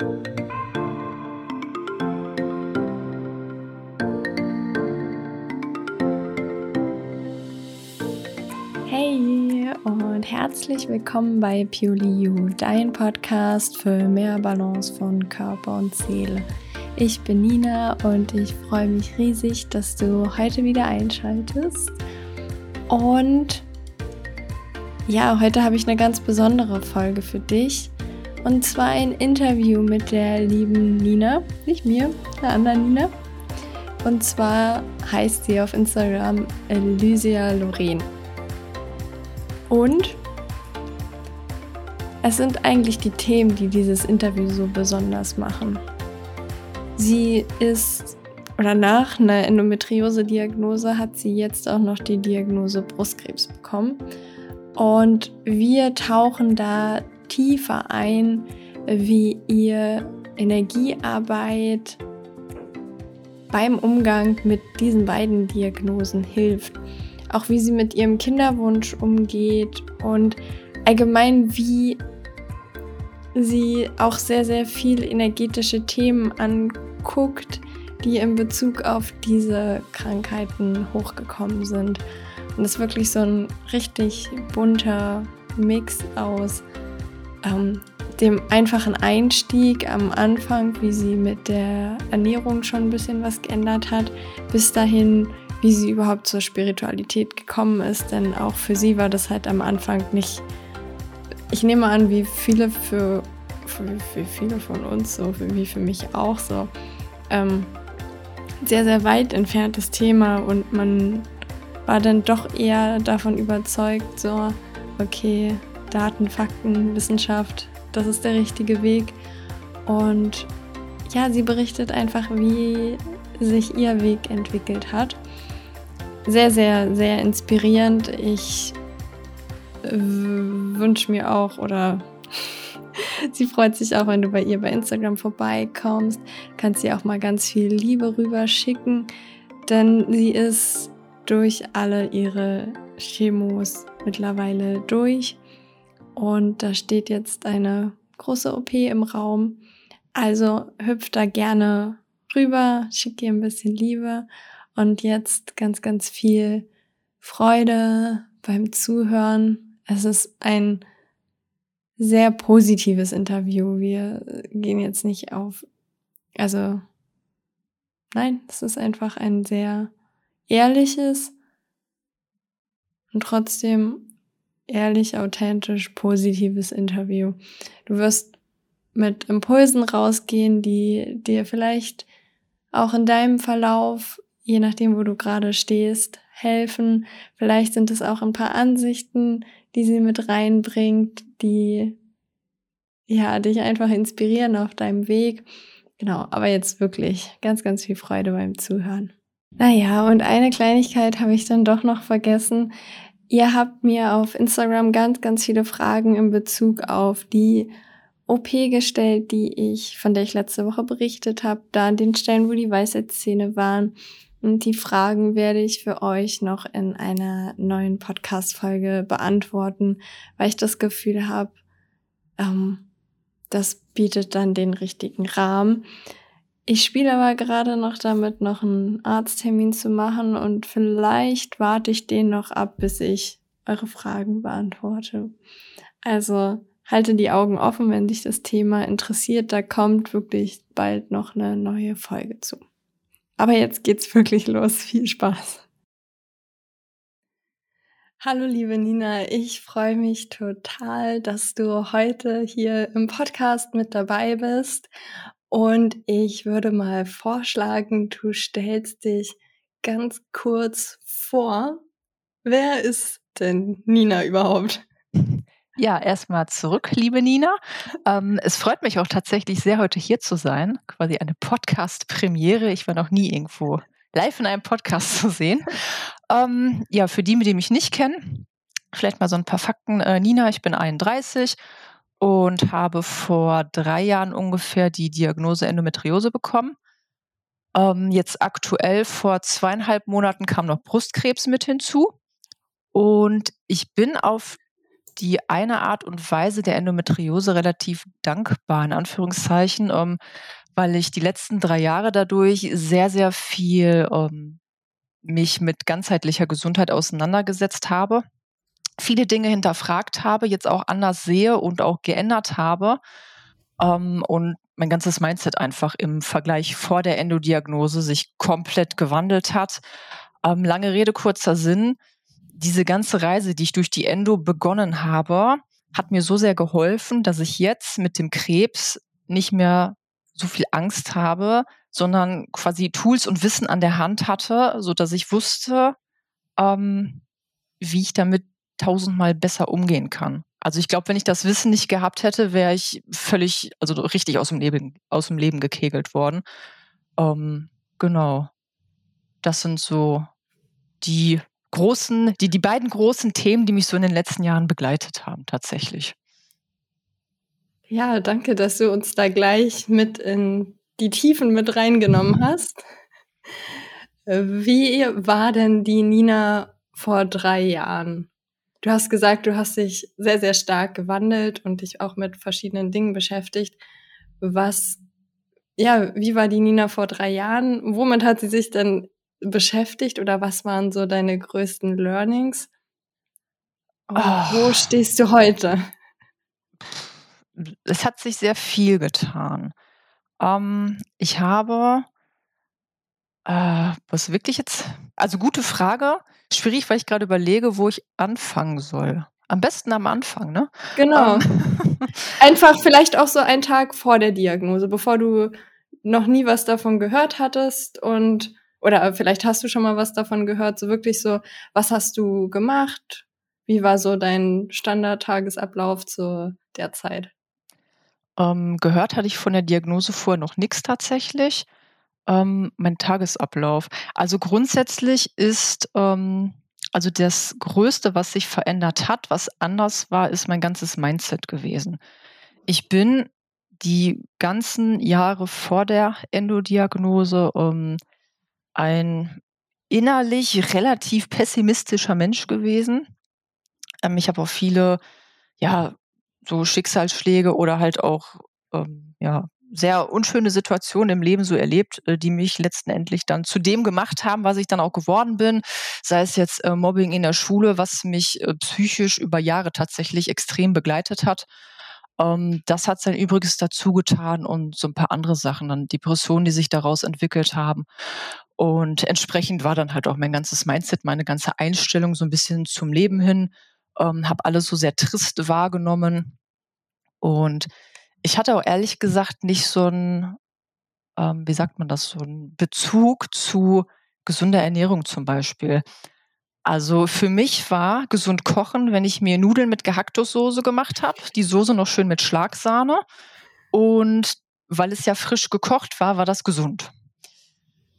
Hey und herzlich willkommen bei Purely You, dein Podcast für mehr Balance von Körper und Seele. Ich bin Nina und ich freue mich riesig, dass du heute wieder einschaltest. Und ja, heute habe ich eine ganz besondere Folge für dich. Und zwar ein Interview mit der lieben Nina, nicht mir, der anderen Nina. Und zwar heißt sie auf Instagram Elysia Lorraine. Und es sind eigentlich die Themen, die dieses Interview so besonders machen. Sie ist, oder nach einer Endometriose-Diagnose hat sie jetzt auch noch die Diagnose Brustkrebs bekommen. Und wir tauchen da tiefer ein, wie ihr Energiearbeit beim Umgang mit diesen beiden Diagnosen hilft. Auch wie sie mit ihrem Kinderwunsch umgeht und allgemein wie sie auch sehr, sehr viel energetische Themen anguckt, die in Bezug auf diese Krankheiten hochgekommen sind. Und das ist wirklich so ein richtig bunter Mix aus ähm, dem einfachen Einstieg am Anfang, wie sie mit der Ernährung schon ein bisschen was geändert hat, bis dahin, wie sie überhaupt zur Spiritualität gekommen ist. Denn auch für sie war das halt am Anfang nicht ich nehme an, wie viele für, für, für viele von uns, so wie für mich auch so, ähm, sehr, sehr weit entferntes Thema und man war dann doch eher davon überzeugt, so, okay, Daten, Fakten, Wissenschaft, das ist der richtige Weg. Und ja, sie berichtet einfach, wie sich ihr Weg entwickelt hat. Sehr, sehr, sehr inspirierend. Ich wünsche mir auch oder sie freut sich auch, wenn du bei ihr bei Instagram vorbeikommst. Kannst ihr auch mal ganz viel Liebe rüber schicken, denn sie ist durch alle ihre Chemos mittlerweile durch und da steht jetzt eine große OP im Raum. Also hüpft da gerne rüber, schick ihr ein bisschen Liebe und jetzt ganz, ganz viel Freude beim Zuhören es ist ein sehr positives Interview. Wir gehen jetzt nicht auf, also nein, es ist einfach ein sehr ehrliches und trotzdem ehrlich, authentisch, positives Interview. Du wirst mit Impulsen rausgehen, die dir vielleicht auch in deinem Verlauf, je nachdem, wo du gerade stehst, helfen. Vielleicht sind es auch ein paar Ansichten, die sie mit reinbringt, die ja dich einfach inspirieren auf deinem Weg. Genau, aber jetzt wirklich ganz, ganz viel Freude beim Zuhören. Naja, und eine Kleinigkeit habe ich dann doch noch vergessen. Ihr habt mir auf Instagram ganz, ganz viele Fragen in Bezug auf die OP gestellt, die ich, von der ich letzte Woche berichtet habe, da an den Stellen, wo die Weisheitszähne waren. Und die Fragen werde ich für euch noch in einer neuen Podcast-Folge beantworten, weil ich das Gefühl habe, ähm, das bietet dann den richtigen Rahmen. Ich spiele aber gerade noch damit, noch einen Arzttermin zu machen und vielleicht warte ich den noch ab, bis ich eure Fragen beantworte. Also halte die Augen offen, wenn dich das Thema interessiert. Da kommt wirklich bald noch eine neue Folge zu. Aber jetzt geht's wirklich los. Viel Spaß. Hallo liebe Nina, ich freue mich total, dass du heute hier im Podcast mit dabei bist. Und ich würde mal vorschlagen, du stellst dich ganz kurz vor. Wer ist denn Nina überhaupt? Ja, erstmal zurück, liebe Nina. Ähm, es freut mich auch tatsächlich sehr, heute hier zu sein. Quasi eine Podcast-Premiere. Ich war noch nie irgendwo live in einem Podcast zu sehen. Ähm, ja, für die, die mich nicht kennen, vielleicht mal so ein paar Fakten. Äh, Nina, ich bin 31 und habe vor drei Jahren ungefähr die Diagnose Endometriose bekommen. Ähm, jetzt aktuell vor zweieinhalb Monaten kam noch Brustkrebs mit hinzu. Und ich bin auf die eine Art und Weise der Endometriose relativ dankbar, in Anführungszeichen, ähm, weil ich die letzten drei Jahre dadurch sehr, sehr viel ähm, mich mit ganzheitlicher Gesundheit auseinandergesetzt habe, viele Dinge hinterfragt habe, jetzt auch anders sehe und auch geändert habe ähm, und mein ganzes Mindset einfach im Vergleich vor der Endodiagnose sich komplett gewandelt hat. Ähm, lange Rede, kurzer Sinn. Diese ganze Reise, die ich durch die Endo begonnen habe, hat mir so sehr geholfen, dass ich jetzt mit dem Krebs nicht mehr so viel Angst habe, sondern quasi Tools und Wissen an der Hand hatte, so dass ich wusste, ähm, wie ich damit tausendmal besser umgehen kann. Also ich glaube, wenn ich das Wissen nicht gehabt hätte, wäre ich völlig, also richtig aus dem Leben, aus dem Leben gekegelt worden. Ähm, genau. Das sind so die großen, die, die beiden großen Themen, die mich so in den letzten Jahren begleitet haben, tatsächlich. Ja, danke, dass du uns da gleich mit in die Tiefen mit reingenommen hast. Wie war denn die Nina vor drei Jahren? Du hast gesagt, du hast dich sehr, sehr stark gewandelt und dich auch mit verschiedenen Dingen beschäftigt. Was, ja, wie war die Nina vor drei Jahren? Womit hat sie sich denn beschäftigt oder was waren so deine größten Learnings? Oh. Wo stehst du heute? Es hat sich sehr viel getan. Ähm, ich habe, äh, was wirklich jetzt, also gute Frage. Schwierig, weil ich gerade überlege, wo ich anfangen soll. Am besten am Anfang, ne? Genau. Ähm. Einfach vielleicht auch so einen Tag vor der Diagnose, bevor du noch nie was davon gehört hattest und oder vielleicht hast du schon mal was davon gehört, so wirklich so, was hast du gemacht? Wie war so dein Standardtagesablauf zu der Zeit? Ähm, gehört hatte ich von der Diagnose vorher noch nichts tatsächlich. Ähm, mein Tagesablauf. Also grundsätzlich ist, ähm, also das Größte, was sich verändert hat, was anders war, ist mein ganzes Mindset gewesen. Ich bin die ganzen Jahre vor der Endodiagnose ähm, ein innerlich relativ pessimistischer Mensch gewesen. Ähm, ich habe auch viele, ja, so Schicksalsschläge oder halt auch, ähm, ja, sehr unschöne Situationen im Leben so erlebt, äh, die mich letztendlich dann zu dem gemacht haben, was ich dann auch geworden bin. Sei es jetzt äh, Mobbing in der Schule, was mich äh, psychisch über Jahre tatsächlich extrem begleitet hat. Ähm, das hat sein Übriges dazu getan und so ein paar andere Sachen, dann Depressionen, die sich daraus entwickelt haben. Und entsprechend war dann halt auch mein ganzes Mindset, meine ganze Einstellung so ein bisschen zum Leben hin, ähm, habe alles so sehr trist wahrgenommen. Und ich hatte auch ehrlich gesagt nicht so ein, ähm, wie sagt man das, so ein Bezug zu gesunder Ernährung zum Beispiel. Also für mich war gesund kochen, wenn ich mir Nudeln mit Gehacktussoße gemacht habe, die Soße noch schön mit Schlagsahne. Und weil es ja frisch gekocht war, war das gesund.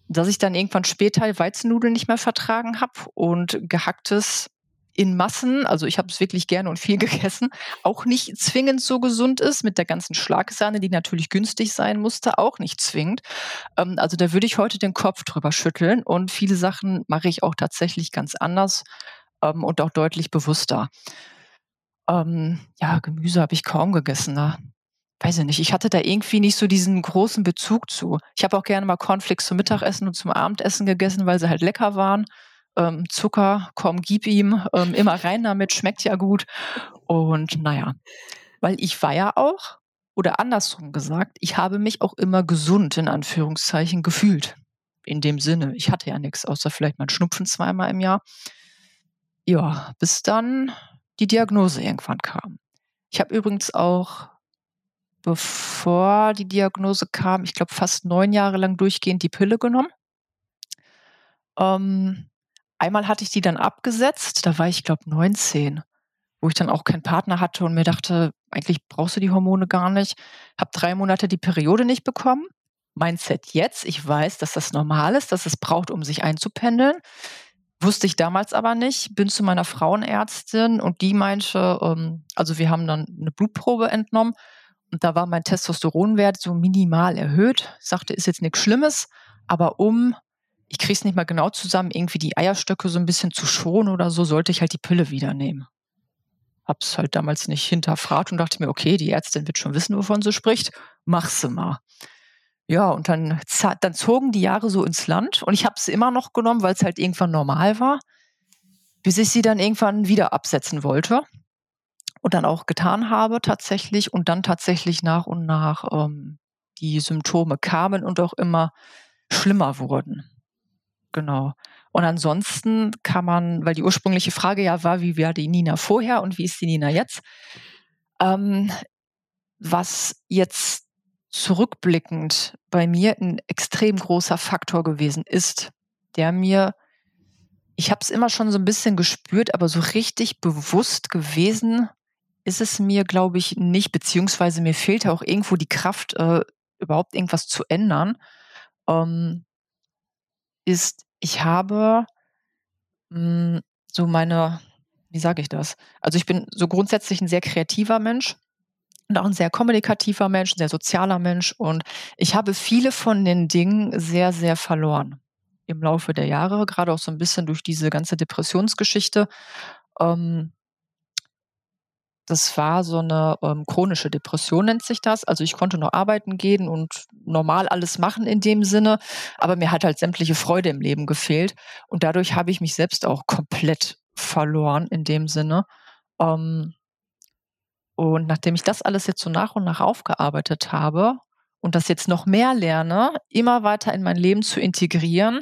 Dass ich dann irgendwann später Weizennudeln nicht mehr vertragen habe und gehacktes in Massen, also ich habe es wirklich gerne und viel gegessen, auch nicht zwingend so gesund ist, mit der ganzen Schlagsahne, die natürlich günstig sein musste, auch nicht zwingend. Ähm, also da würde ich heute den Kopf drüber schütteln und viele Sachen mache ich auch tatsächlich ganz anders ähm, und auch deutlich bewusster. Ähm, ja, Gemüse habe ich kaum gegessen. Ne? Weiß ich nicht. Ich hatte da irgendwie nicht so diesen großen Bezug zu. Ich habe auch gerne mal Cornflakes zum Mittagessen und zum Abendessen gegessen, weil sie halt lecker waren ähm, Zucker, komm, gib ihm, ähm, immer rein damit, schmeckt ja gut. Und naja, weil ich war ja auch, oder andersrum gesagt, ich habe mich auch immer gesund in Anführungszeichen gefühlt. In dem Sinne, ich hatte ja nichts, außer vielleicht mal Schnupfen zweimal im Jahr. Ja, bis dann die Diagnose irgendwann kam. Ich habe übrigens auch, bevor die Diagnose kam, ich glaube fast neun Jahre lang durchgehend die Pille genommen. Ähm, einmal hatte ich die dann abgesetzt, da war ich, glaube 19, wo ich dann auch keinen Partner hatte und mir dachte, eigentlich brauchst du die Hormone gar nicht. Habe drei Monate die Periode nicht bekommen. Mindset jetzt, ich weiß, dass das normal ist, dass es braucht, um sich einzupendeln. Wusste ich damals aber nicht. Bin zu meiner Frauenärztin und die meinte, ähm, also wir haben dann eine Blutprobe entnommen und da war mein Testosteronwert so minimal erhöht. Sagte, ist jetzt nichts Schlimmes, aber um ich kriege es nicht mal genau zusammen, irgendwie die Eierstöcke so ein bisschen zu schonen oder so, sollte ich halt die Pille wieder nehmen. habe es halt damals nicht hinterfragt und dachte mir, okay, die Ärztin wird schon wissen, wovon sie spricht, mach sie mal. Ja, und dann, dann zogen die Jahre so ins Land und ich habe sie immer noch genommen, weil es halt irgendwann normal war, bis ich sie dann irgendwann wieder absetzen wollte und dann auch getan habe tatsächlich und dann tatsächlich nach und nach ähm, die Symptome kamen und auch immer schlimmer wurden. Genau. Und ansonsten kann man, weil die ursprüngliche Frage ja war, wie war die Nina vorher und wie ist die Nina jetzt? Ähm, was jetzt zurückblickend bei mir ein extrem großer Faktor gewesen ist, der mir, ich habe es immer schon so ein bisschen gespürt, aber so richtig bewusst gewesen ist es mir, glaube ich, nicht, beziehungsweise mir fehlte auch irgendwo die Kraft, äh, überhaupt irgendwas zu ändern, ähm, ist, ich habe mh, hm, so meine, wie sage ich das? Also ich bin so grundsätzlich ein sehr kreativer Mensch und auch ein sehr kommunikativer Mensch, ein sehr sozialer Mensch. Und ich habe viele von den Dingen sehr, sehr verloren im Laufe der Jahre, gerade auch so ein bisschen durch diese ganze Depressionsgeschichte. Ähm, das war so eine ähm, chronische Depression, nennt sich das. Also ich konnte noch arbeiten gehen und normal alles machen in dem Sinne, aber mir hat halt sämtliche Freude im Leben gefehlt. Und dadurch habe ich mich selbst auch komplett verloren in dem Sinne. Ähm, und nachdem ich das alles jetzt so nach und nach aufgearbeitet habe und das jetzt noch mehr lerne, immer weiter in mein Leben zu integrieren,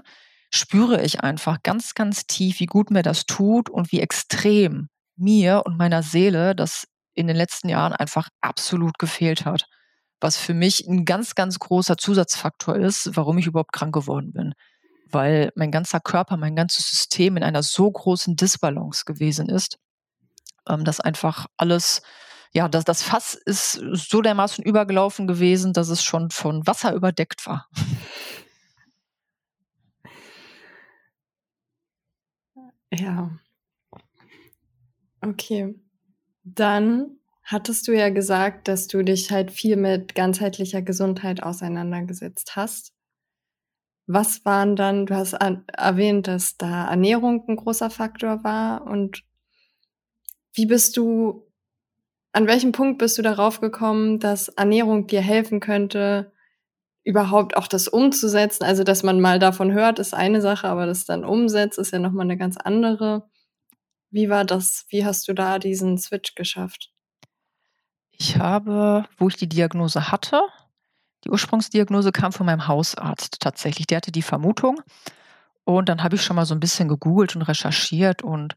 spüre ich einfach ganz, ganz tief, wie gut mir das tut und wie extrem mir und meiner Seele das in den letzten Jahren einfach absolut gefehlt hat. Was für mich ein ganz, ganz großer Zusatzfaktor ist, warum ich überhaupt krank geworden bin. Weil mein ganzer Körper, mein ganzes System in einer so großen Disbalance gewesen ist, ähm, dass einfach alles, ja, das, das Fass ist so dermaßen übergelaufen gewesen, dass es schon von Wasser überdeckt war. Ja, Okay. Dann hattest du ja gesagt, dass du dich halt viel mit ganzheitlicher Gesundheit auseinandergesetzt hast. Was waren dann, du hast erwähnt, dass da Ernährung ein großer Faktor war und wie bist du, an welchem Punkt bist du darauf gekommen, dass Ernährung dir helfen könnte, überhaupt auch das umzusetzen? Also, dass man mal davon hört, ist eine Sache, aber das dann umsetzt, ist ja nochmal eine ganz andere. Wie war das? Wie hast du da diesen Switch geschafft? Ich habe, wo ich die Diagnose hatte, die Ursprungsdiagnose kam von meinem Hausarzt tatsächlich. Der hatte die Vermutung. Und dann habe ich schon mal so ein bisschen gegoogelt und recherchiert. Und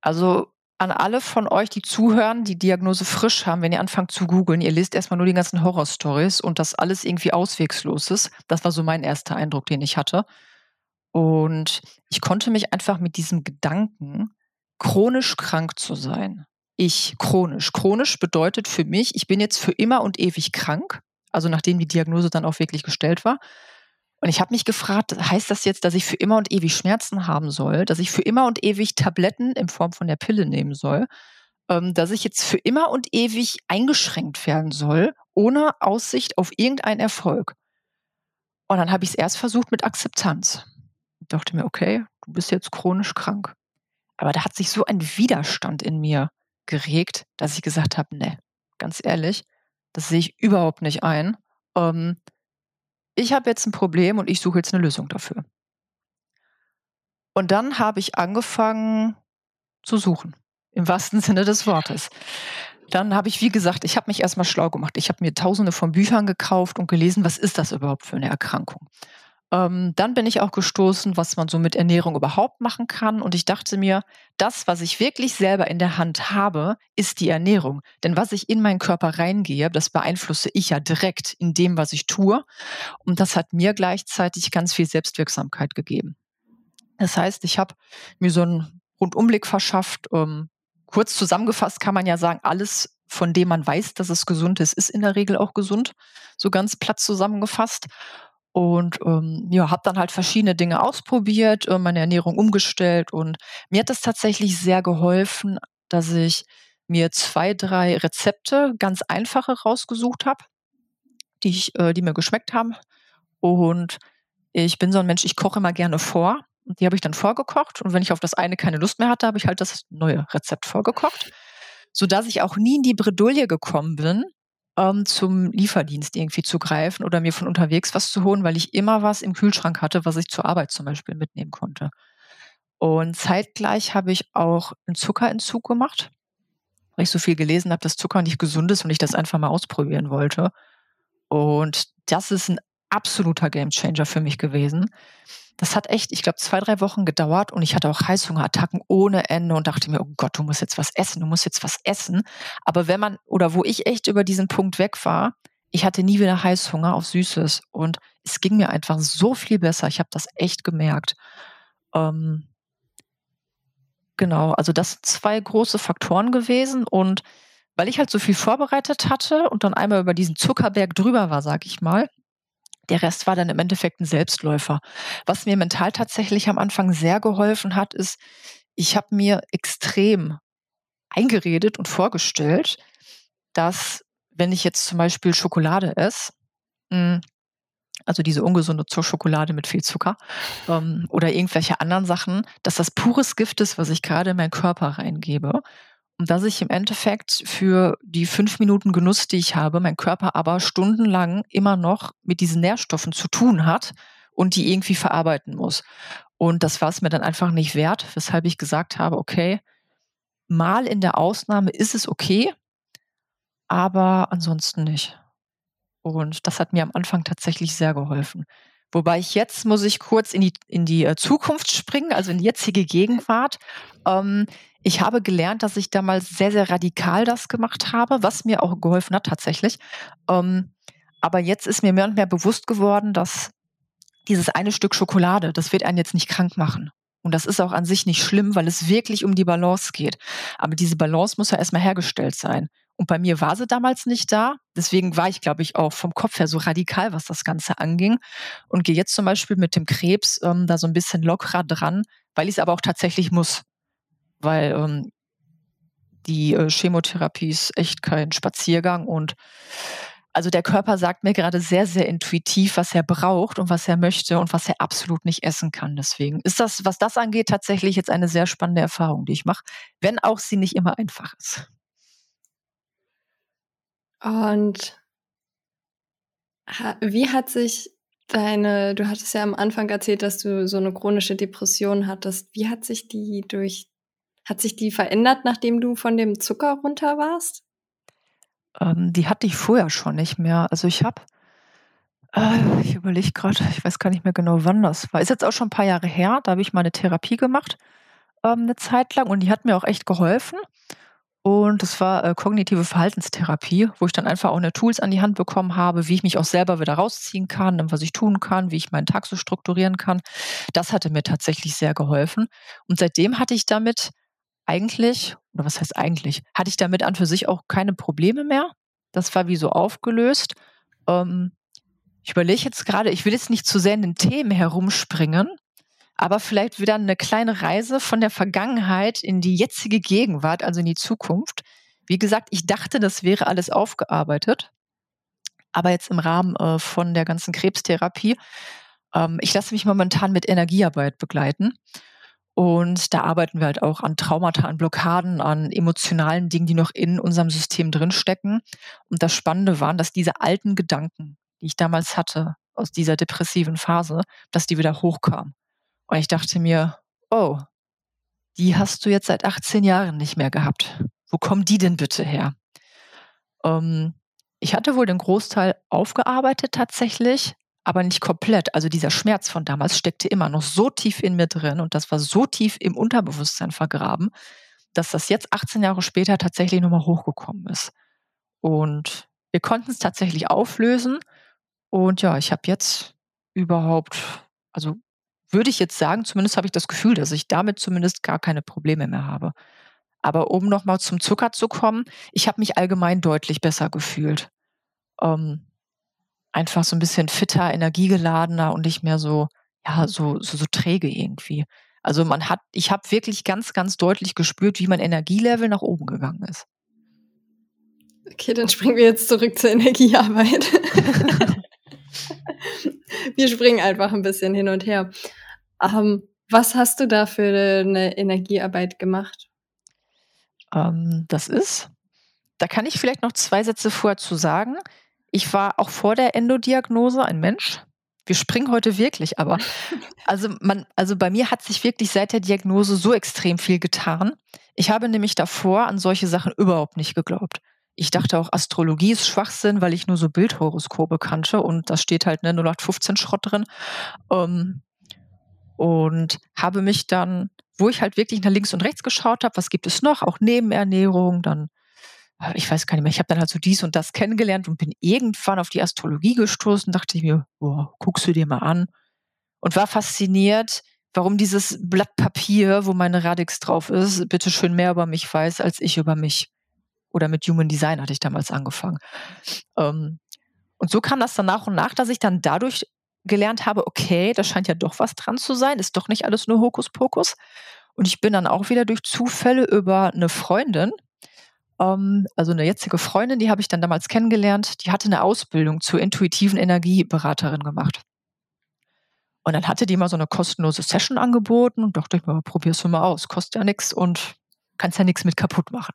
also an alle von euch, die zuhören, die Diagnose frisch haben, wenn ihr anfangt zu googeln, ihr lest erstmal nur die ganzen Horrorstories und das alles irgendwie auswegslos ist. Das war so mein erster Eindruck, den ich hatte. Und ich konnte mich einfach mit diesem Gedanken chronisch krank zu sein. Ich chronisch. Chronisch bedeutet für mich, ich bin jetzt für immer und ewig krank, also nachdem die Diagnose dann auch wirklich gestellt war. Und ich habe mich gefragt, heißt das jetzt, dass ich für immer und ewig Schmerzen haben soll, dass ich für immer und ewig Tabletten in Form von der Pille nehmen soll, ähm, dass ich jetzt für immer und ewig eingeschränkt werden soll, ohne Aussicht auf irgendeinen Erfolg. Und dann habe ich es erst versucht mit Akzeptanz. Ich dachte mir, okay, du bist jetzt chronisch krank. Aber da hat sich so ein Widerstand in mir geregt, dass ich gesagt habe, ne, ganz ehrlich, das sehe ich überhaupt nicht ein. Ähm, ich habe jetzt ein Problem und ich suche jetzt eine Lösung dafür. Und dann habe ich angefangen zu suchen, im wahrsten Sinne des Wortes. Dann habe ich, wie gesagt, ich habe mich erstmal schlau gemacht. Ich habe mir tausende von Büchern gekauft und gelesen, was ist das überhaupt für eine Erkrankung. Ähm, dann bin ich auch gestoßen, was man so mit Ernährung überhaupt machen kann. Und ich dachte mir, das, was ich wirklich selber in der Hand habe, ist die Ernährung. Denn was ich in meinen Körper reingehe, das beeinflusse ich ja direkt in dem, was ich tue. Und das hat mir gleichzeitig ganz viel Selbstwirksamkeit gegeben. Das heißt, ich habe mir so einen Rundumblick verschafft. Ähm, kurz zusammengefasst kann man ja sagen, alles, von dem man weiß, dass es gesund ist, ist in der Regel auch gesund. So ganz platt zusammengefasst. Und ähm, ja, habe dann halt verschiedene Dinge ausprobiert, äh, meine Ernährung umgestellt und mir hat das tatsächlich sehr geholfen, dass ich mir zwei, drei Rezepte, ganz einfache rausgesucht habe, die, ich, äh, die mir geschmeckt haben. Und ich bin so ein Mensch, ich koche immer gerne vor. Und die habe ich dann vorgekocht. Und wenn ich auf das eine keine Lust mehr hatte, habe ich halt das neue Rezept vorgekocht. sodass ich auch nie in die Bredouille gekommen bin, ähm, zum Lieferdienst irgendwie zu greifen oder mir von unterwegs was zu holen, weil ich immer was im Kühlschrank hatte, was ich zur Arbeit zum Beispiel mitnehmen konnte. Und zeitgleich habe ich auch einen Zuckerentzug gemacht, weil ich so viel gelesen habe, dass Zucker nicht gesund ist und ich das einfach mal ausprobieren wollte. Und das ist ein absoluter Gamechanger für mich gewesen. Das hat echt, ich glaube, zwei, drei Wochen gedauert und ich hatte auch Heißhungerattacken ohne Ende und dachte mir, oh Gott, du musst jetzt was essen, du musst jetzt was essen. Aber wenn man, oder wo ich echt über diesen Punkt weg war, ich hatte nie wieder Heißhunger auf Süßes und es ging mir einfach so viel besser. Ich habe das echt gemerkt. Ähm, genau, also das sind zwei große Faktoren gewesen und weil ich halt so viel vorbereitet hatte und dann einmal über diesen Zuckerberg drüber war, sag ich mal, der Rest war dann im Endeffekt ein Selbstläufer. Was mir mental tatsächlich am Anfang sehr geholfen hat, ist, ich habe mir extrem eingeredet und vorgestellt, dass wenn ich jetzt zum Beispiel Schokolade esse, hm, also diese ungesunde Schokolade mit viel Zucker ähm, oder irgendwelche anderen Sachen, dass das pures Gift ist, was ich gerade in meinen Körper reingebe und dass ich im Endeffekt für die fünf Minuten Genuss, die ich habe, mein Körper aber stundenlang immer noch mit diesen Nährstoffen zu tun hat und die irgendwie verarbeiten muss. Und das war es mir dann einfach nicht wert, weshalb ich gesagt habe, okay, mal in der Ausnahme ist es okay, aber ansonsten nicht. Und das hat mir am Anfang tatsächlich sehr geholfen. Wobei ich jetzt muss ich kurz in die, in die äh, Zukunft springen, also in die jetzige Gegenwart. Ähm, ich habe gelernt, dass ich damals sehr, sehr radikal das gemacht habe, was mir auch geholfen hat tatsächlich. Ähm, aber jetzt ist mir mehr und mehr bewusst geworden, dass dieses eine Stück Schokolade, das wird einen jetzt nicht krank machen. Und das ist auch an sich nicht schlimm, weil es wirklich um die Balance geht. Aber diese Balance muss ja erstmal hergestellt sein. Und bei mir war sie damals nicht da. Deswegen war ich, glaube ich, auch vom Kopf her so radikal, was das Ganze anging. Und gehe jetzt zum Beispiel mit dem Krebs ähm, da so ein bisschen lockerer dran, weil ich es aber auch tatsächlich muss. Weil ähm, die äh, Chemotherapie ist echt kein Spaziergang und also der Körper sagt mir gerade sehr, sehr intuitiv, was er braucht und was er möchte und was er absolut nicht essen kann. Deswegen ist das, was das angeht, tatsächlich jetzt eine sehr spannende Erfahrung, die ich mache, wenn auch sie nicht immer einfach ist. Und wie hat sich deine, du hattest ja am Anfang erzählt, dass du so eine chronische Depression hattest. Wie hat sich die durch, hat sich die verändert, nachdem du von dem Zucker runter warst? Ähm, die hatte ich vorher schon nicht mehr. Also ich habe, äh, ich überlege gerade, ich weiß gar nicht mehr genau, wann das war. Ist jetzt auch schon ein paar Jahre her. Da habe ich mal eine Therapie gemacht, ähm, eine Zeit lang, und die hat mir auch echt geholfen. Und das war äh, kognitive Verhaltenstherapie, wo ich dann einfach auch eine Tools an die Hand bekommen habe, wie ich mich auch selber wieder rausziehen kann, was ich tun kann, wie ich meinen Tag so strukturieren kann. Das hatte mir tatsächlich sehr geholfen. Und seitdem hatte ich damit eigentlich, oder was heißt eigentlich, hatte ich damit an für sich auch keine Probleme mehr. Das war wie so aufgelöst. Ähm, ich überlege jetzt gerade, ich will jetzt nicht zu sehr in den Themen herumspringen, aber vielleicht wieder eine kleine Reise von der Vergangenheit in die jetzige Gegenwart, also in die Zukunft. Wie gesagt, ich dachte, das wäre alles aufgearbeitet, aber jetzt im Rahmen äh, von der ganzen Krebstherapie. Ähm, ich lasse mich momentan mit Energiearbeit begleiten. Und da arbeiten wir halt auch an Traumata, an Blockaden, an emotionalen Dingen, die noch in unserem System drinstecken. Und das Spannende waren, dass diese alten Gedanken, die ich damals hatte, aus dieser depressiven Phase, dass die wieder hochkamen. Und ich dachte mir, oh, die hast du jetzt seit 18 Jahren nicht mehr gehabt. Wo kommen die denn bitte her? Ähm, ich hatte wohl den Großteil aufgearbeitet tatsächlich, aber nicht komplett. Also dieser Schmerz von damals steckte immer noch so tief in mir drin und das war so tief im Unterbewusstsein vergraben, dass das jetzt 18 Jahre später tatsächlich nochmal hochgekommen ist. Und wir konnten es tatsächlich auflösen. Und ja, ich habe jetzt überhaupt, also würde ich jetzt sagen, zumindest habe ich das Gefühl, dass ich damit zumindest gar keine Probleme mehr habe. Aber um nochmal zum Zucker zu kommen, ich habe mich allgemein deutlich besser gefühlt. Ähm, einfach so ein bisschen fitter, energiegeladener und nicht mehr so, ja, so, so, so träge irgendwie. Also man hat, ich habe wirklich ganz, ganz deutlich gespürt, wie mein Energielevel nach oben gegangen ist. Okay, dann springen wir jetzt zurück zur Energiearbeit. wir springen einfach ein bisschen hin und her. Ähm, was hast du da für eine Energiearbeit gemacht? ähm, das ist. Da kann ich vielleicht noch zwei Sätze vorher zu sagen. Ich war auch vor der Endodiagnose ein Mensch. Wir springen heute wirklich, aber also man, also bei mir hat sich wirklich seit der Diagnose so extrem viel getan. Ich habe nämlich davor an solche Sachen überhaupt nicht geglaubt. Ich dachte auch, Astrologie ist Schwachsinn, weil ich nur so Bildhoroskope kannte und da steht halt ne 0815 Schrott drin. Ähm, und habe mich dann, wo ich halt wirklich nach links und rechts geschaut habe, was gibt es noch, auch Nebenernährung, dann ich weiß gar nicht mehr, ich habe dann halt so dies und das kennengelernt und bin irgendwann auf die Astrologie gestoßen, dachte ich mir, boah, guckst du dir mal an. Und war fasziniert, warum dieses Blatt Papier, wo meine Radix drauf ist, bitte schön mehr über mich weiß, als ich über mich. Oder mit Human Design hatte ich damals angefangen. Ähm, und so kam das dann nach und nach, dass ich dann dadurch gelernt habe, okay, da scheint ja doch was dran zu sein, ist doch nicht alles nur Hokuspokus. Und ich bin dann auch wieder durch Zufälle über eine Freundin, ähm, also eine jetzige Freundin, die habe ich dann damals kennengelernt, die hatte eine Ausbildung zur intuitiven Energieberaterin gemacht. Und dann hatte die mal so eine kostenlose Session angeboten und dachte ich mir, probier's mal aus, kostet ja nichts und kannst ja nichts mit kaputt machen.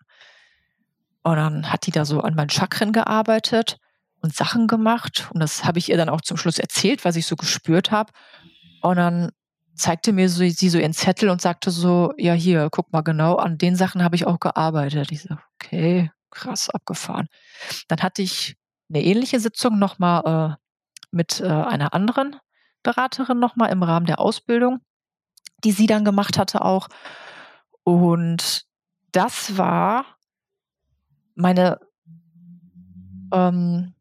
Und dann hat die da so an meinen Chakren gearbeitet und Sachen gemacht. Und das habe ich ihr dann auch zum Schluss erzählt, was ich so gespürt habe. Und dann zeigte mir so, sie so ihren Zettel und sagte so, ja hier, guck mal genau, an den Sachen habe ich auch gearbeitet. Ich so, okay, krass, abgefahren. Dann hatte ich eine ähnliche Sitzung nochmal äh, mit äh, einer anderen Beraterin nochmal im Rahmen der Ausbildung, die sie dann gemacht hatte auch. Und das war meine ähm,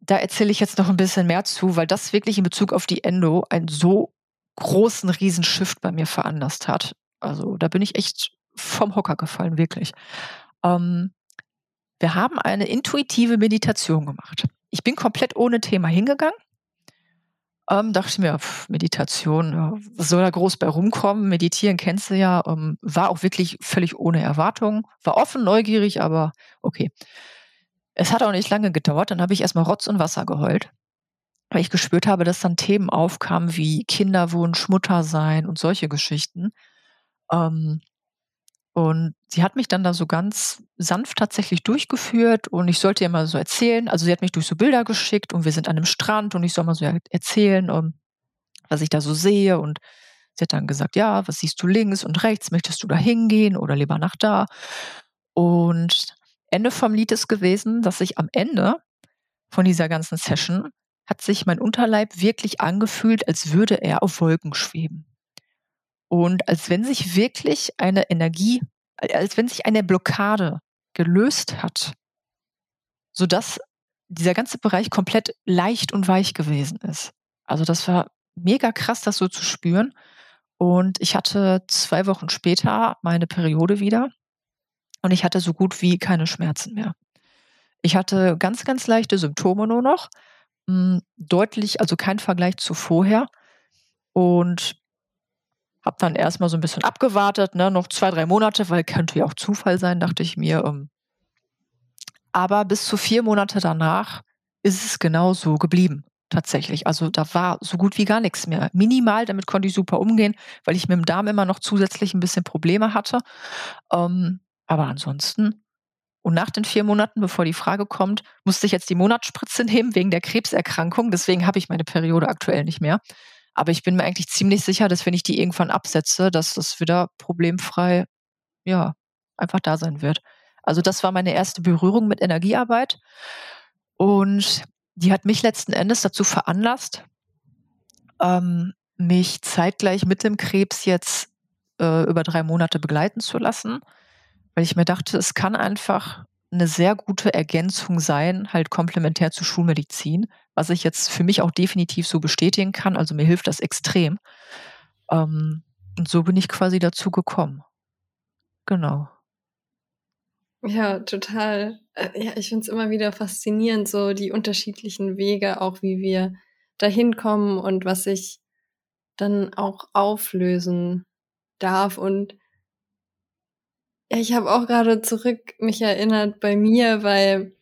da erzähle ich jetzt noch ein bisschen mehr zu, weil das wirklich in Bezug auf die Endo einen so großen Riesenshift bei mir veranlasst hat. Also da bin ich echt vom Hocker gefallen, wirklich. Ähm, wir haben eine intuitive Meditation gemacht. Ich bin komplett ohne Thema hingegangen. Ähm, dachte mir, pff, Meditation, was soll da groß bei rumkommen? Meditieren kennst du ja. Ähm, war auch wirklich völlig ohne Erwartung. War offen, neugierig, aber okay. Es hat auch nicht lange gedauert, dann habe ich erstmal Rotz und Wasser geheult, weil ich gespürt habe, dass dann Themen aufkamen wie Kinderwunsch, Muttersein und solche Geschichten. Ähm, und sie hat mich dann da so ganz sanft tatsächlich durchgeführt und ich sollte ihr mal so erzählen. Also sie hat mich durch so Bilder geschickt und wir sind an einem Strand und ich soll mal so erzählen, um, ähm, was ich da so sehe. Und sie hat dann gesagt, ja, was siehst du links und rechts? Möchtest du da hingehen oder lieber nach da? Und Ende vom Lied ist gewesen, dass ich am Ende von dieser ganzen Session hat sich mein Unterleib wirklich angefühlt, als würde er auf Wolken schweben. Und als wenn sich wirklich eine Energie, als wenn sich eine Blockade gelöst hat, sodass dieser ganze Bereich komplett leicht und weich gewesen ist. Also das war mega krass, das so zu spüren. Und ich hatte zwei Wochen später meine Periode wieder und ich hatte so gut wie keine Schmerzen mehr. Ich hatte ganz, ganz leichte Symptome nur noch, hm, deutlich, also kein Vergleich zu vorher und habe dann erstmal so ein bisschen abgewartet, ne, noch zwei, drei Monate, weil könnte ja auch Zufall sein, dachte ich mir. Ähm. Aber bis zu vier Monate danach ist es genau so geblieben tatsächlich. Also da war so gut wie gar nichts mehr. Minimal, damit konnte ich super umgehen, weil ich mit dem Darm immer noch zusätzlich ein bisschen Probleme hatte. Ähm, aber ansonsten und nach den vier Monaten, bevor die Frage kommt, musste ich jetzt die Monatsspritze nehmen wegen der Krebserkrankung. Deswegen habe ich meine Periode aktuell nicht mehr. Aber ich bin mir eigentlich ziemlich sicher, dass wenn ich die irgendwann absetze, dass das wieder problemfrei, ja, einfach da sein wird. Also das war meine erste Berührung mit Energiearbeit. Und die hat mich letzten Endes dazu veranlasst, ähm, mich zeitgleich mit dem Krebs jetzt äh, über drei Monate begleiten zu lassen weil ich mir dachte, es kann einfach eine sehr gute Ergänzung sein, halt komplementär zur Schulmedizin, was ich jetzt für mich auch definitiv so bestätigen kann. Also mir hilft das extrem. Ähm, und so bin ich quasi dazu gekommen. Genau. Ja, total. Äh, ja, ich finde es immer wieder faszinierend, so die unterschiedlichen Wege, auch wie wir dahin kommen und was sich dann auch auflösen darf. Und ja, ich habe auch gerade zurück mich erinnert bei mir, weil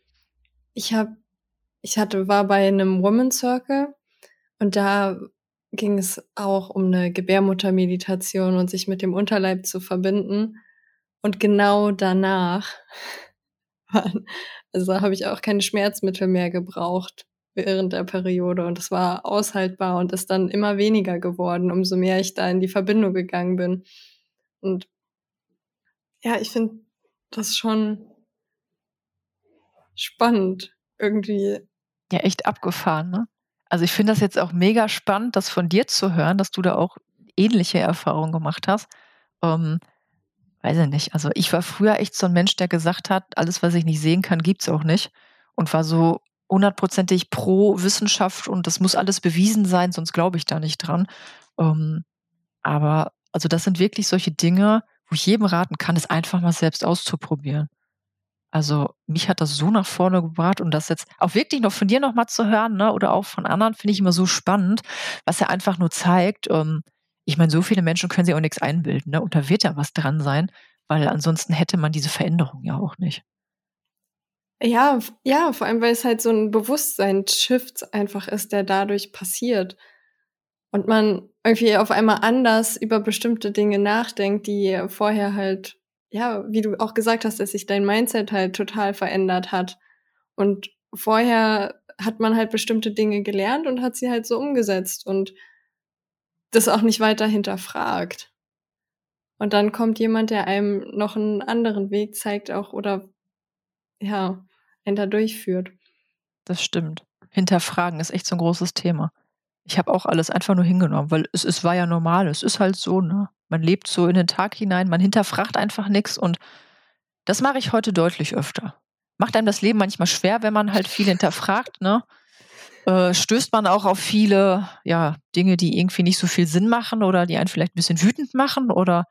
ich habe, ich hatte, war bei einem Woman Circle und da ging es auch um eine Gebärmuttermeditation und sich mit dem Unterleib zu verbinden. Und genau danach, also habe ich auch keine Schmerzmittel mehr gebraucht während der Periode und es war aushaltbar und ist dann immer weniger geworden, umso mehr ich da in die Verbindung gegangen bin. Und ja, ich finde das schon spannend irgendwie. Ja, echt abgefahren, ne? Also ich finde das jetzt auch mega spannend, das von dir zu hören, dass du da auch ähnliche Erfahrungen gemacht hast. Ähm, weiß ich nicht. Also ich war früher echt so ein Mensch, der gesagt hat, alles, was ich nicht sehen kann, gibt's auch nicht. Und war so hundertprozentig pro Wissenschaft und das muss alles bewiesen sein, sonst glaube ich da nicht dran. Ähm, aber also das sind wirklich solche Dinge, wo ich jedem raten kann, es einfach mal selbst auszuprobieren. Also mich hat das so nach vorne gebracht und das jetzt auch wirklich noch von dir nochmal zu hören, ne, oder auch von anderen, finde ich immer so spannend, was ja einfach nur zeigt, ähm, ich meine, so viele Menschen können sich auch nichts einbilden, ne? Und da wird ja was dran sein, weil ansonsten hätte man diese Veränderung ja auch nicht. Ja, ja, vor allem, weil es halt so ein Bewusstseinsshift einfach ist, der dadurch passiert. Und man irgendwie auf einmal anders über bestimmte Dinge nachdenkt, die vorher halt, ja, wie du auch gesagt hast, dass sich dein Mindset halt total verändert hat. Und vorher hat man halt bestimmte Dinge gelernt und hat sie halt so umgesetzt und das auch nicht weiter hinterfragt. Und dann kommt jemand, der einem noch einen anderen Weg zeigt, auch oder ja, einen da durchführt. Das stimmt. Hinterfragen ist echt so ein großes Thema. Ich habe auch alles einfach nur hingenommen, weil es, es war ja normal. Es ist halt so, ne? Man lebt so in den Tag hinein, man hinterfragt einfach nichts und das mache ich heute deutlich öfter. Macht einem das Leben manchmal schwer, wenn man halt viel hinterfragt, ne? Äh, stößt man auch auf viele ja, Dinge, die irgendwie nicht so viel Sinn machen oder die einen vielleicht ein bisschen wütend machen oder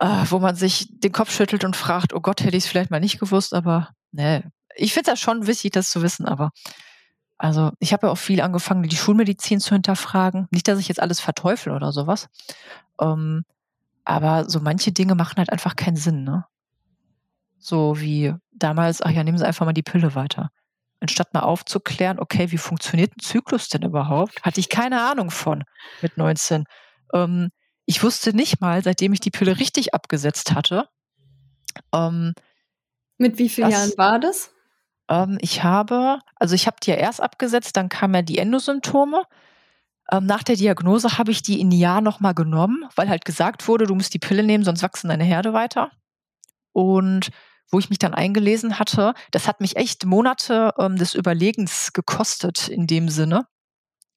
äh, wo man sich den Kopf schüttelt und fragt, oh Gott, hätte ich es vielleicht mal nicht gewusst, aber ne, ich finde das schon wichtig, das zu wissen, aber also ich habe ja auch viel angefangen, die Schulmedizin zu hinterfragen. Nicht, dass ich jetzt alles verteufel oder sowas. Ähm, aber so manche Dinge machen halt einfach keinen Sinn, ne? So wie damals, ach ja, nehmen Sie einfach mal die Pille weiter. Anstatt mal aufzuklären, okay, wie funktioniert ein Zyklus denn überhaupt? Hatte ich keine Ahnung von mit 19. Ähm, ich wusste nicht mal, seitdem ich die Pille richtig abgesetzt hatte. Ähm, mit wie vielen Jahren war das? Ähm, ich habe, also ich habe die ja erst abgesetzt, dann kamen ja die Endosymptome. Ähm, nach der Diagnose habe ich die in Jahr nochmal genommen, weil halt gesagt wurde, du musst die Pille nehmen, sonst wachsen deine Herde weiter. Und wo ich mich dann eingelesen hatte, das hat mich echt Monate ähm, des Überlegens gekostet in dem Sinne,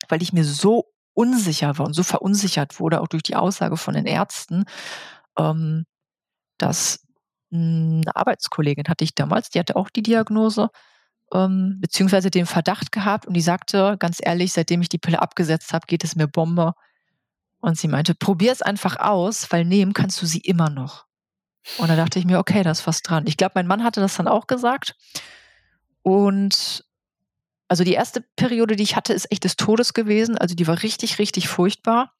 weil ich mir so unsicher war und so verunsichert wurde, auch durch die Aussage von den Ärzten, ähm, dass eine Arbeitskollegin hatte ich damals, die hatte auch die Diagnose, ähm, beziehungsweise den Verdacht gehabt und die sagte, ganz ehrlich, seitdem ich die Pille abgesetzt habe, geht es mir Bombe. Und sie meinte, probier es einfach aus, weil nehmen kannst du sie immer noch. Und da dachte ich mir, okay, da ist was dran. Ich glaube, mein Mann hatte das dann auch gesagt. Und also die erste Periode, die ich hatte, ist echt des Todes gewesen. Also die war richtig, richtig furchtbar.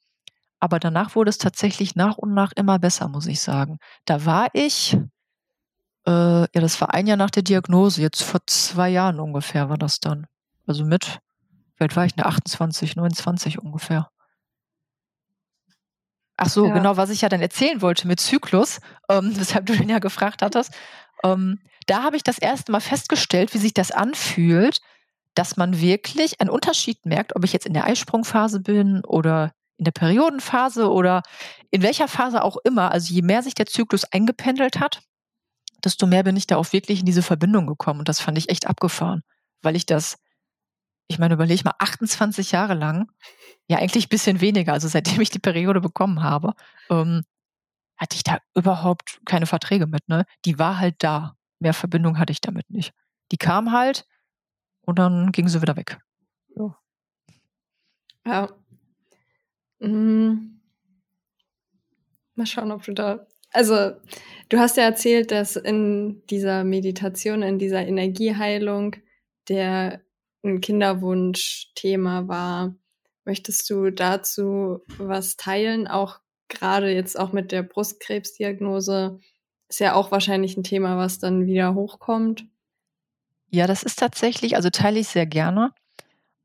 Aber danach wurde es tatsächlich nach und nach immer besser, muss ich sagen. Da war ich, äh, ja, das war ein Jahr nach der Diagnose, jetzt vor zwei Jahren ungefähr war das dann. Also mit, wie alt war ich, ne, 28, 29 ungefähr. Ach so, ja. genau, was ich ja dann erzählen wollte mit Zyklus, ähm, weshalb du den ja gefragt hattest. Ähm, da habe ich das erste Mal festgestellt, wie sich das anfühlt, dass man wirklich einen Unterschied merkt, ob ich jetzt in der Eisprungphase bin oder in der Periodenphase oder in welcher Phase auch immer. Also je mehr sich der Zyklus eingependelt hat, desto mehr bin ich da auch wirklich in diese Verbindung gekommen. Und das fand ich echt abgefahren, weil ich das, ich meine, überlege ich mal, 28 Jahre lang, ja eigentlich ein bisschen weniger, also seitdem ich die Periode bekommen habe, ähm, hatte ich da überhaupt keine Verträge mit. Ne? Die war halt da. Mehr Verbindung hatte ich damit nicht. Die kam halt und dann ging sie wieder weg. So. Ja. Mhm. Mal schauen, ob du da also, du hast ja erzählt, dass in dieser Meditation, in dieser Energieheilung der ein Kinderwunsch-Thema war. Möchtest du dazu was teilen? Auch gerade jetzt auch mit der Brustkrebsdiagnose ist ja auch wahrscheinlich ein Thema, was dann wieder hochkommt. Ja, das ist tatsächlich, also teile ich sehr gerne,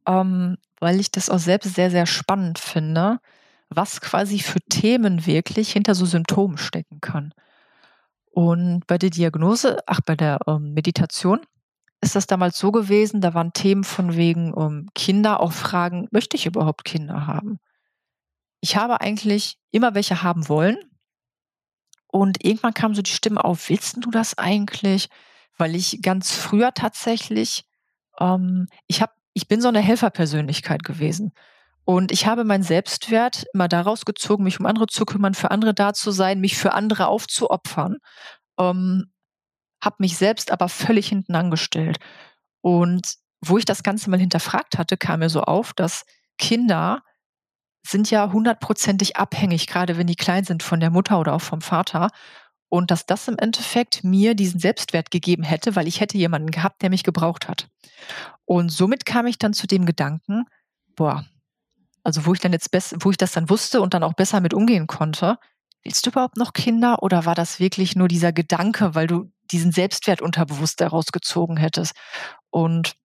ähm, weil ich das auch selbst sehr, sehr spannend finde was quasi für Themen wirklich hinter so Symptomen stecken kann. Und bei der Diagnose, ach, bei der ähm, Meditation ist das damals so gewesen, da waren Themen von wegen um Kinder, auch Fragen, möchte ich überhaupt Kinder haben? Ich habe eigentlich immer welche haben wollen. Und irgendwann kam so die Stimme auf, willst du das eigentlich? Weil ich ganz früher tatsächlich, ähm, ich habe, ich bin so eine Helferpersönlichkeit gewesen. Und ich habe meinen Selbstwert immer daraus gezogen, mich um andere zu kümmern, für andere da zu sein, mich für andere aufzuopfern. Ähm, habe mich selbst aber völlig hinten angestellt. Und wo ich das Ganze mal hinterfragt hatte, kam mir so auf, dass Kinder sind ja hundertprozentig abhängig, gerade wenn die klein sind, von der Mutter oder auch vom Vater. Und dass das im Endeffekt mir diesen Selbstwert gegeben hätte, weil ich hätte jemanden gehabt, der mich gebraucht hat. Und somit kam ich dann zu dem Gedanken, boah, also wo ich dann jetzt wo ich das dann wusste und dann auch besser mit umgehen konnte, willst du überhaupt noch Kinder oder war das wirklich nur dieser Gedanke, weil du diesen Selbstwert unterbewusst herausgezogen hättest? Und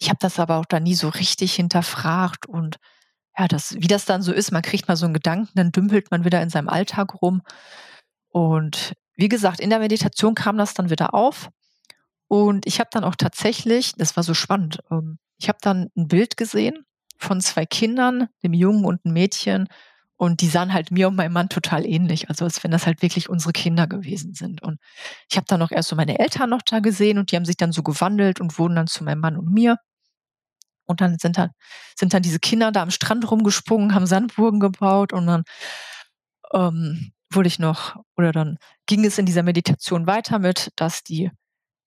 ich habe das aber auch da nie so richtig hinterfragt und ja, das, wie das dann so ist, man kriegt mal so einen Gedanken, dann dümpelt man wieder in seinem Alltag rum. Und wie gesagt, in der Meditation kam das dann wieder auf. Und ich habe dann auch tatsächlich, das war so spannend, ähm, ich habe dann ein Bild gesehen von zwei Kindern, dem Jungen und einem Mädchen. Und die sahen halt mir und meinem Mann total ähnlich. Also als wenn das halt wirklich unsere Kinder gewesen sind. Und ich habe dann auch erst so meine Eltern noch da gesehen und die haben sich dann so gewandelt und wurden dann zu meinem Mann und mir. Und dann sind dann, sind dann diese Kinder da am Strand rumgesprungen, haben Sandburgen gebaut und dann ähm, wurde ich noch, oder dann ging es in dieser Meditation weiter mit, dass die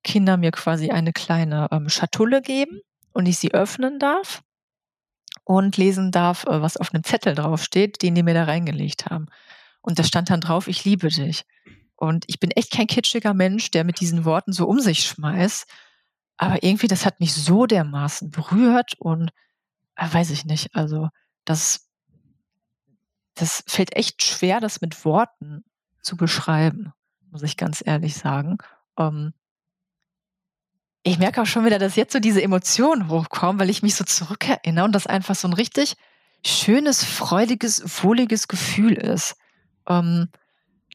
Kinder mir quasi eine kleine ähm, Schatulle geben und ich sie öffnen darf und lesen darf, äh, was auf einem Zettel draufsteht, den die mir da reingelegt haben. Und da stand dann drauf, ich liebe dich. Und ich bin echt kein kitschiger Mensch, der mit diesen Worten so um sich schmeißt. Aber irgendwie, das hat mich so dermaßen berührt und äh, weiß ich nicht. Also, das, das fällt echt schwer, das mit Worten zu beschreiben, muss ich ganz ehrlich sagen. Ähm, ich merke auch schon wieder, dass jetzt so diese Emotionen hochkommen, weil ich mich so zurückerinnere und das einfach so ein richtig schönes, freudiges, wohliges Gefühl ist, ähm,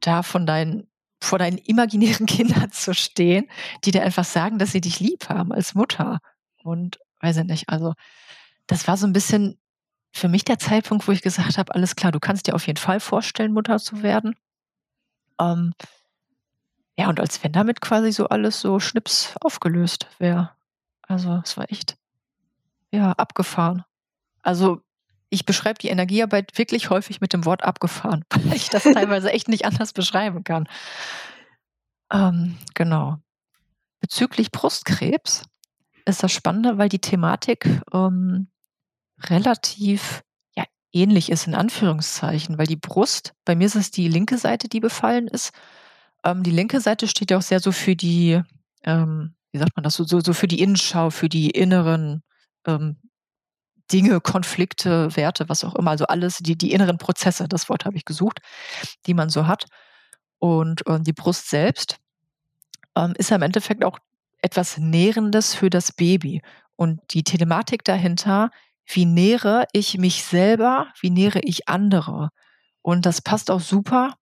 da von deinen vor deinen imaginären Kindern zu stehen, die dir einfach sagen, dass sie dich lieb haben als Mutter. Und weiß ich nicht, also das war so ein bisschen für mich der Zeitpunkt, wo ich gesagt habe, alles klar, du kannst dir auf jeden Fall vorstellen, Mutter zu werden. Ähm, ja, und als wenn damit quasi so alles so schnips aufgelöst wäre. Also es war echt, ja, abgefahren. Also ich beschreibe die Energiearbeit wirklich häufig mit dem Wort abgefahren, weil ich das teilweise echt nicht anders beschreiben kann. Ähm, genau. Bezüglich Brustkrebs ist das Spannende, weil die Thematik ähm, relativ ja, ähnlich ist, in Anführungszeichen, weil die Brust, bei mir ist es die linke Seite, die befallen ist. Ähm, die linke Seite steht ja auch sehr so für die, ähm, wie sagt man das, so, so, für die Innenschau, für die inneren ähm, Dinge, Konflikte, Werte, was auch immer, also alles, die, die inneren Prozesse, das Wort habe ich gesucht, die man so hat. Und äh, die Brust selbst ähm, ist ja im Endeffekt auch etwas Nährendes für das Baby. Und die Telematik dahinter, wie nähere ich mich selber, wie nähere ich andere. Und das passt auch super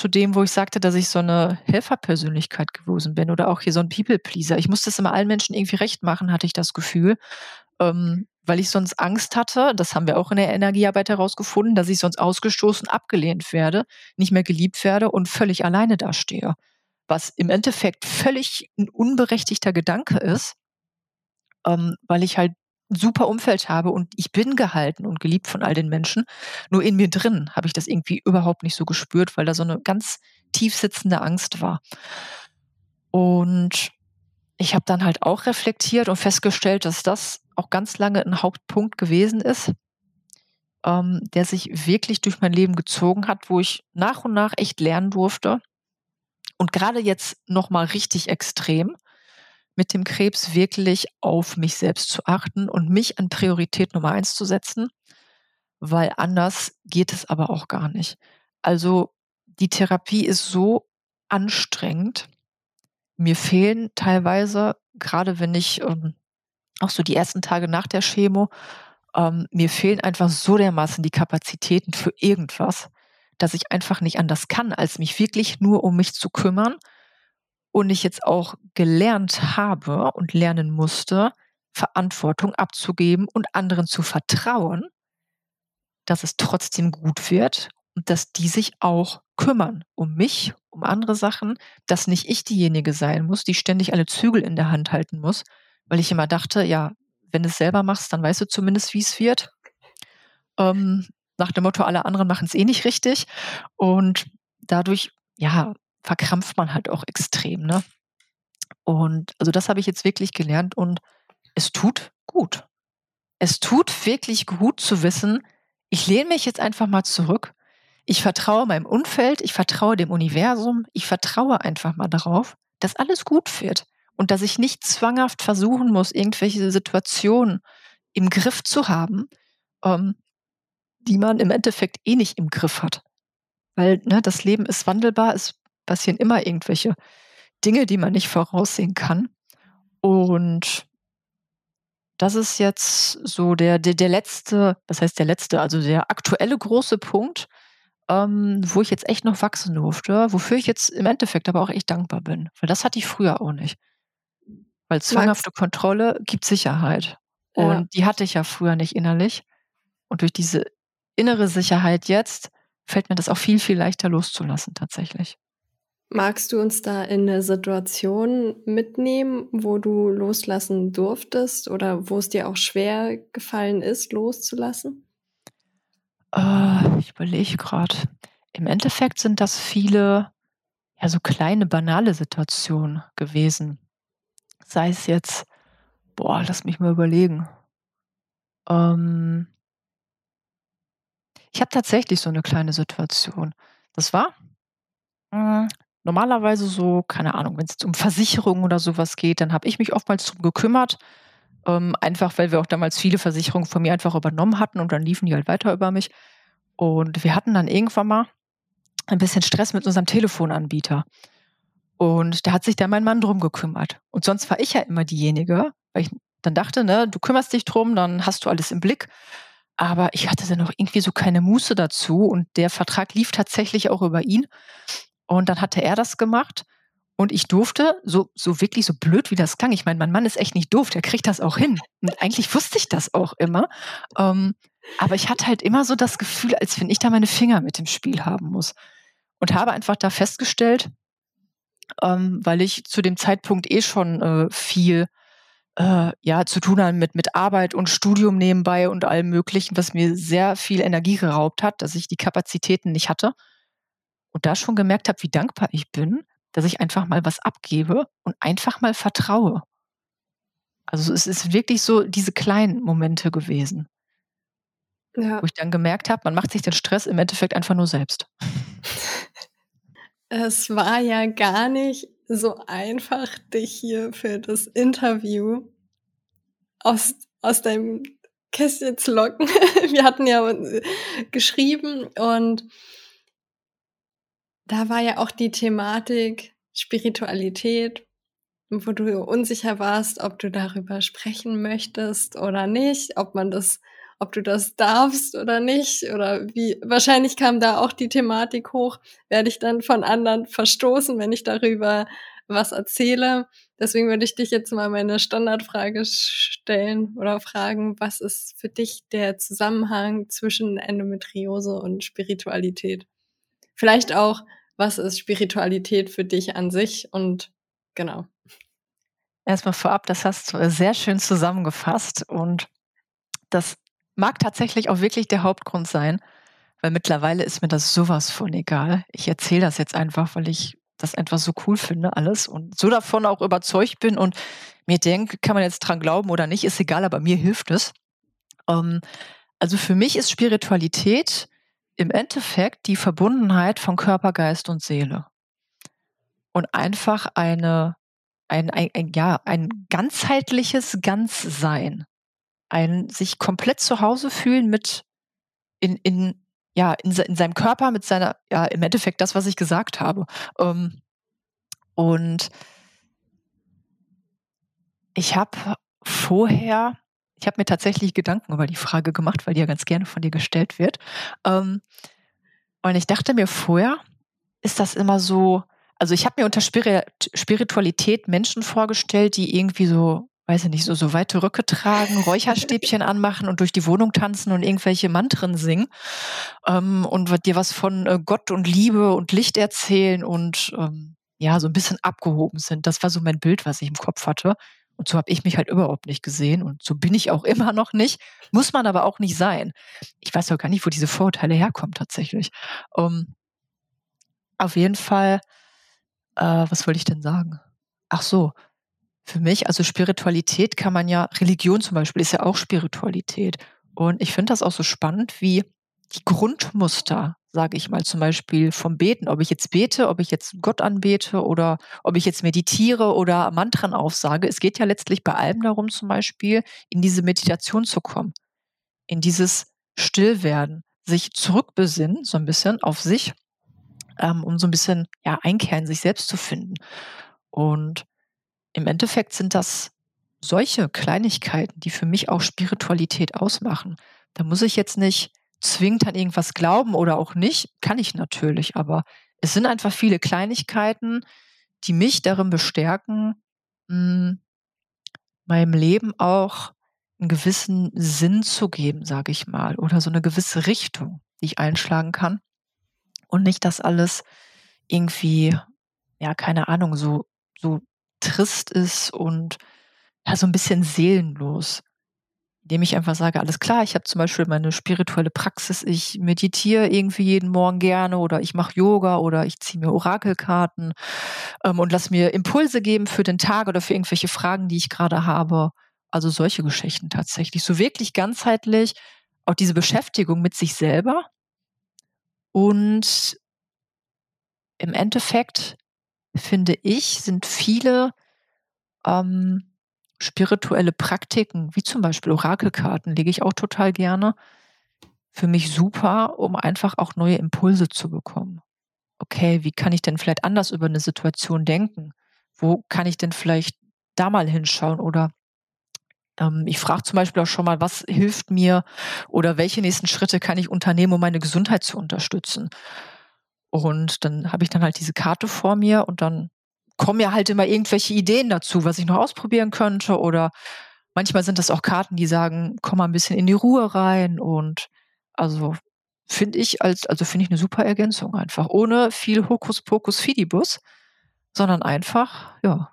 zu dem, wo ich sagte, dass ich so eine Helferpersönlichkeit gewesen bin oder auch hier so ein People-Pleaser. Ich musste es immer allen Menschen irgendwie recht machen, hatte ich das Gefühl. Ähm, weil ich sonst Angst hatte, das haben wir auch in der Energiearbeit herausgefunden, dass ich sonst ausgestoßen, abgelehnt werde, nicht mehr geliebt werde und völlig alleine dastehe. Was im Endeffekt völlig ein unberechtigter Gedanke ist, ähm, weil ich halt super Umfeld habe und ich bin gehalten und geliebt von all den Menschen. Nur in mir drin habe ich das irgendwie überhaupt nicht so gespürt, weil da so eine ganz tief sitzende Angst war. Und ich habe dann halt auch reflektiert und festgestellt, dass das auch ganz lange ein Hauptpunkt gewesen ist, ähm, der sich wirklich durch mein Leben gezogen hat, wo ich nach und nach echt lernen durfte. Und gerade jetzt nochmal richtig extrem mit dem Krebs wirklich auf mich selbst zu achten und mich an Priorität Nummer eins zu setzen, weil anders geht es aber auch gar nicht. Also die Therapie ist so anstrengend. Mir fehlen teilweise, gerade wenn ich ähm, auch so die ersten Tage nach der Chemo, ähm, mir fehlen einfach so dermaßen die Kapazitäten für irgendwas, dass ich einfach nicht anders kann, als mich wirklich nur um mich zu kümmern. Und ich jetzt auch gelernt habe und lernen musste, Verantwortung abzugeben und anderen zu vertrauen, dass es trotzdem gut wird und dass die sich auch kümmern um mich, um andere Sachen, dass nicht ich diejenige sein muss, die ständig alle Zügel in der Hand halten muss, weil ich immer dachte, ja, wenn du es selber machst, dann weißt du zumindest, wie es wird. Ähm, nach dem Motto, alle anderen machen es eh nicht richtig. Und dadurch, ja, verkrampft man halt auch extrem, ne? Und also das habe ich jetzt wirklich gelernt und es tut gut. Es tut wirklich gut zu wissen, ich lehne mich jetzt einfach mal zurück. Ich vertraue meinem Umfeld, ich vertraue dem Universum, ich vertraue einfach mal darauf, dass alles gut wird und dass ich nicht zwanghaft versuchen muss, irgendwelche Situationen im Griff zu haben, ähm, die man im Endeffekt eh nicht im Griff hat. Weil ne, das Leben ist wandelbar, es passieren immer irgendwelche Dinge, die man nicht voraussehen kann. Und das ist jetzt so der, der, der letzte, was heißt der letzte, also der aktuelle große Punkt, ähm, wo ich jetzt echt noch wachsen durfte, wofür ich jetzt im Endeffekt aber auch echt dankbar bin. Weil das hatte ich früher auch nicht. Weil zwanghafte Kontrolle gibt Sicherheit. Ja. Und die hatte ich ja früher nicht innerlich. Und durch diese innere Sicherheit jetzt fällt mir das auch viel, viel leichter loszulassen tatsächlich. Magst du uns da in eine Situation mitnehmen, wo du loslassen durftest oder wo es dir auch schwer gefallen ist, loszulassen? Äh, ich überlege gerade. Im Endeffekt sind das viele, ja, so kleine, banale Situationen gewesen. Sei es jetzt, boah, lass mich mal überlegen. Ähm, ich habe tatsächlich so eine kleine Situation. Das war hm, normalerweise so, keine Ahnung, wenn es jetzt um Versicherungen oder sowas geht, dann habe ich mich oftmals drum gekümmert, ähm, einfach weil wir auch damals viele Versicherungen von mir einfach übernommen hatten und dann liefen die halt weiter über mich. Und wir hatten dann irgendwann mal ein bisschen Stress mit unserem Telefonanbieter. Und da hat sich dann mein Mann drum gekümmert. Und sonst war ich ja immer diejenige, weil ich dann dachte, ne, du kümmerst dich drum, dann hast du alles im Blick. Aber ich hatte dann noch irgendwie so keine Muße dazu und der Vertrag lief tatsächlich auch über ihn. Und dann hatte er das gemacht und ich durfte, so, so wirklich so blöd wie das klang, ich meine, mein Mann ist echt nicht doof, der kriegt das auch hin. Und eigentlich wusste ich das auch immer. Ähm, aber ich hatte halt immer so das Gefühl, als wenn ich da meine Finger mit dem Spiel haben muss. Und habe einfach da festgestellt, ähm, weil ich zu dem Zeitpunkt eh schon äh, viel äh, ja, zu tun haben mit, mit Arbeit und Studium nebenbei und allem Möglichen, was mir sehr viel Energie geraubt hat, dass ich die Kapazitäten nicht hatte. Und da schon gemerkt habe, wie dankbar ich bin, dass ich einfach mal was abgebe und einfach mal vertraue. Also es ist wirklich so diese kleinen Momente gewesen. Ja. Wo ich dann gemerkt habe, man macht sich den Stress im Endeffekt einfach nur selbst. Es war ja gar nicht so einfach, dich hier für das Interview aus, aus deinem Kästchen zu locken. Wir hatten ja geschrieben und da war ja auch die Thematik Spiritualität, wo du unsicher warst, ob du darüber sprechen möchtest oder nicht, ob man das, ob du das darfst oder nicht, oder wie, wahrscheinlich kam da auch die Thematik hoch, werde ich dann von anderen verstoßen, wenn ich darüber was erzähle. Deswegen würde ich dich jetzt mal meine Standardfrage stellen oder fragen, was ist für dich der Zusammenhang zwischen Endometriose und Spiritualität? Vielleicht auch, was ist Spiritualität für dich an sich und genau. Erstmal vorab, das hast du sehr schön zusammengefasst und das mag tatsächlich auch wirklich der Hauptgrund sein, weil mittlerweile ist mir das sowas von egal. Ich erzähle das jetzt einfach, weil ich das einfach so cool finde, alles und so davon auch überzeugt bin und mir denke, kann man jetzt dran glauben oder nicht, ist egal, aber mir hilft es. Ähm, also für mich ist Spiritualität im Endeffekt die Verbundenheit von Körper, Geist und Seele. Und einfach eine, ein, ein, ein, ja, ein ganzheitliches Ganzsein. Ein sich komplett zu Hause fühlen mit in, in ja, in, in seinem Körper mit seiner, ja, im Endeffekt das, was ich gesagt habe. Ähm, und ich habe vorher, ich habe mir tatsächlich Gedanken über die Frage gemacht, weil die ja ganz gerne von dir gestellt wird. Ähm, Und ich dachte mir vorher, ist das immer so, also ich habe mir unter Spiritualität Menschen vorgestellt, die irgendwie so, weiß ich nicht, so, so weite Röcke tragen, Räucherstäbchen anmachen und durch die Wohnung tanzen und irgendwelche Mantren singen ähm, und dir was von äh, Gott und Liebe und Licht erzählen und ähm, ja, so ein bisschen abgehoben sind. Das war so mein Bild, was ich im Kopf hatte. Und so habe ich mich halt überhaupt nicht gesehen und so bin ich auch immer noch nicht. Muss man aber auch nicht sein. Ich weiß auch gar nicht, wo diese Vorurteile herkommen tatsächlich. Um, ähm, auf jeden Fall, äh, was wollte ich denn sagen? Ach so, für mich, also Spiritualität kann man ja, Religion zum Beispiel ist ja auch Spiritualität. Und ich finde das auch so spannend, wie die Grundmuster, sage ich mal, zum Beispiel vom Beten, ob ich jetzt bete, ob ich jetzt Gott anbete oder ob ich jetzt meditiere oder Mantren aufsage. Es geht ja letztlich bei allem darum, zum Beispiel in diese Meditation zu kommen, in dieses Stillwerden, sich zurückbesinnen, so ein bisschen auf sich, ähm, um so ein bisschen ja, Einkehr in sich selbst zu finden. Und im Endeffekt sind das solche Kleinigkeiten, die für mich auch Spiritualität ausmachen. Da muss ich jetzt nicht zwingend an irgendwas glauben oder auch nicht, kann ich natürlich, aber es sind einfach viele Kleinigkeiten, die mich darin bestärken, hm, meinem Leben auch einen gewissen Sinn zu geben, sage ich mal, oder so eine gewisse Richtung, die ich einschlagen kann. Und nicht, dass alles irgendwie, ja, keine Ahnung, so, so trist ist und ja, so ein bisschen seelenlos indem ich einfach sage, alles klar, ich habe zum Beispiel meine spirituelle Praxis, ich meditiere irgendwie jeden Morgen gerne oder ich mache Yoga oder ich ziehe mir Orakelkarten ähm, und lass mir Impulse geben für den Tag oder für irgendwelche Fragen, die ich gerade habe. Also solche Geschichten tatsächlich. So wirklich ganzheitlich auch diese Beschäftigung mit sich selber und im Endeffekt finde ich, sind viele ähm, spirituelle Praktiken, wie zum Beispiel Orakelkarten, lege ich auch total gerne. Für mich super, um einfach auch neue Impulse zu bekommen. Okay, wie kann ich denn vielleicht anders über eine Situation denken? Wo kann ich denn vielleicht da mal hinschauen? Oder ähm, ich frage zum Beispiel auch schon mal, was hilft mir oder welche nächsten Schritte kann ich unternehmen, um meine Gesundheit zu unterstützen? Und dann habe ich dann halt diese Karte vor mir und dann kommen ja halt immer irgendwelche Ideen dazu, was ich noch ausprobieren könnte. Oder manchmal sind das auch Karten, die sagen, komm mal ein bisschen in die Ruhe rein. Und also finde ich als, also finde ich eine super Ergänzung einfach. Ohne viel Hokuspokus Fidibus, sondern einfach, ja,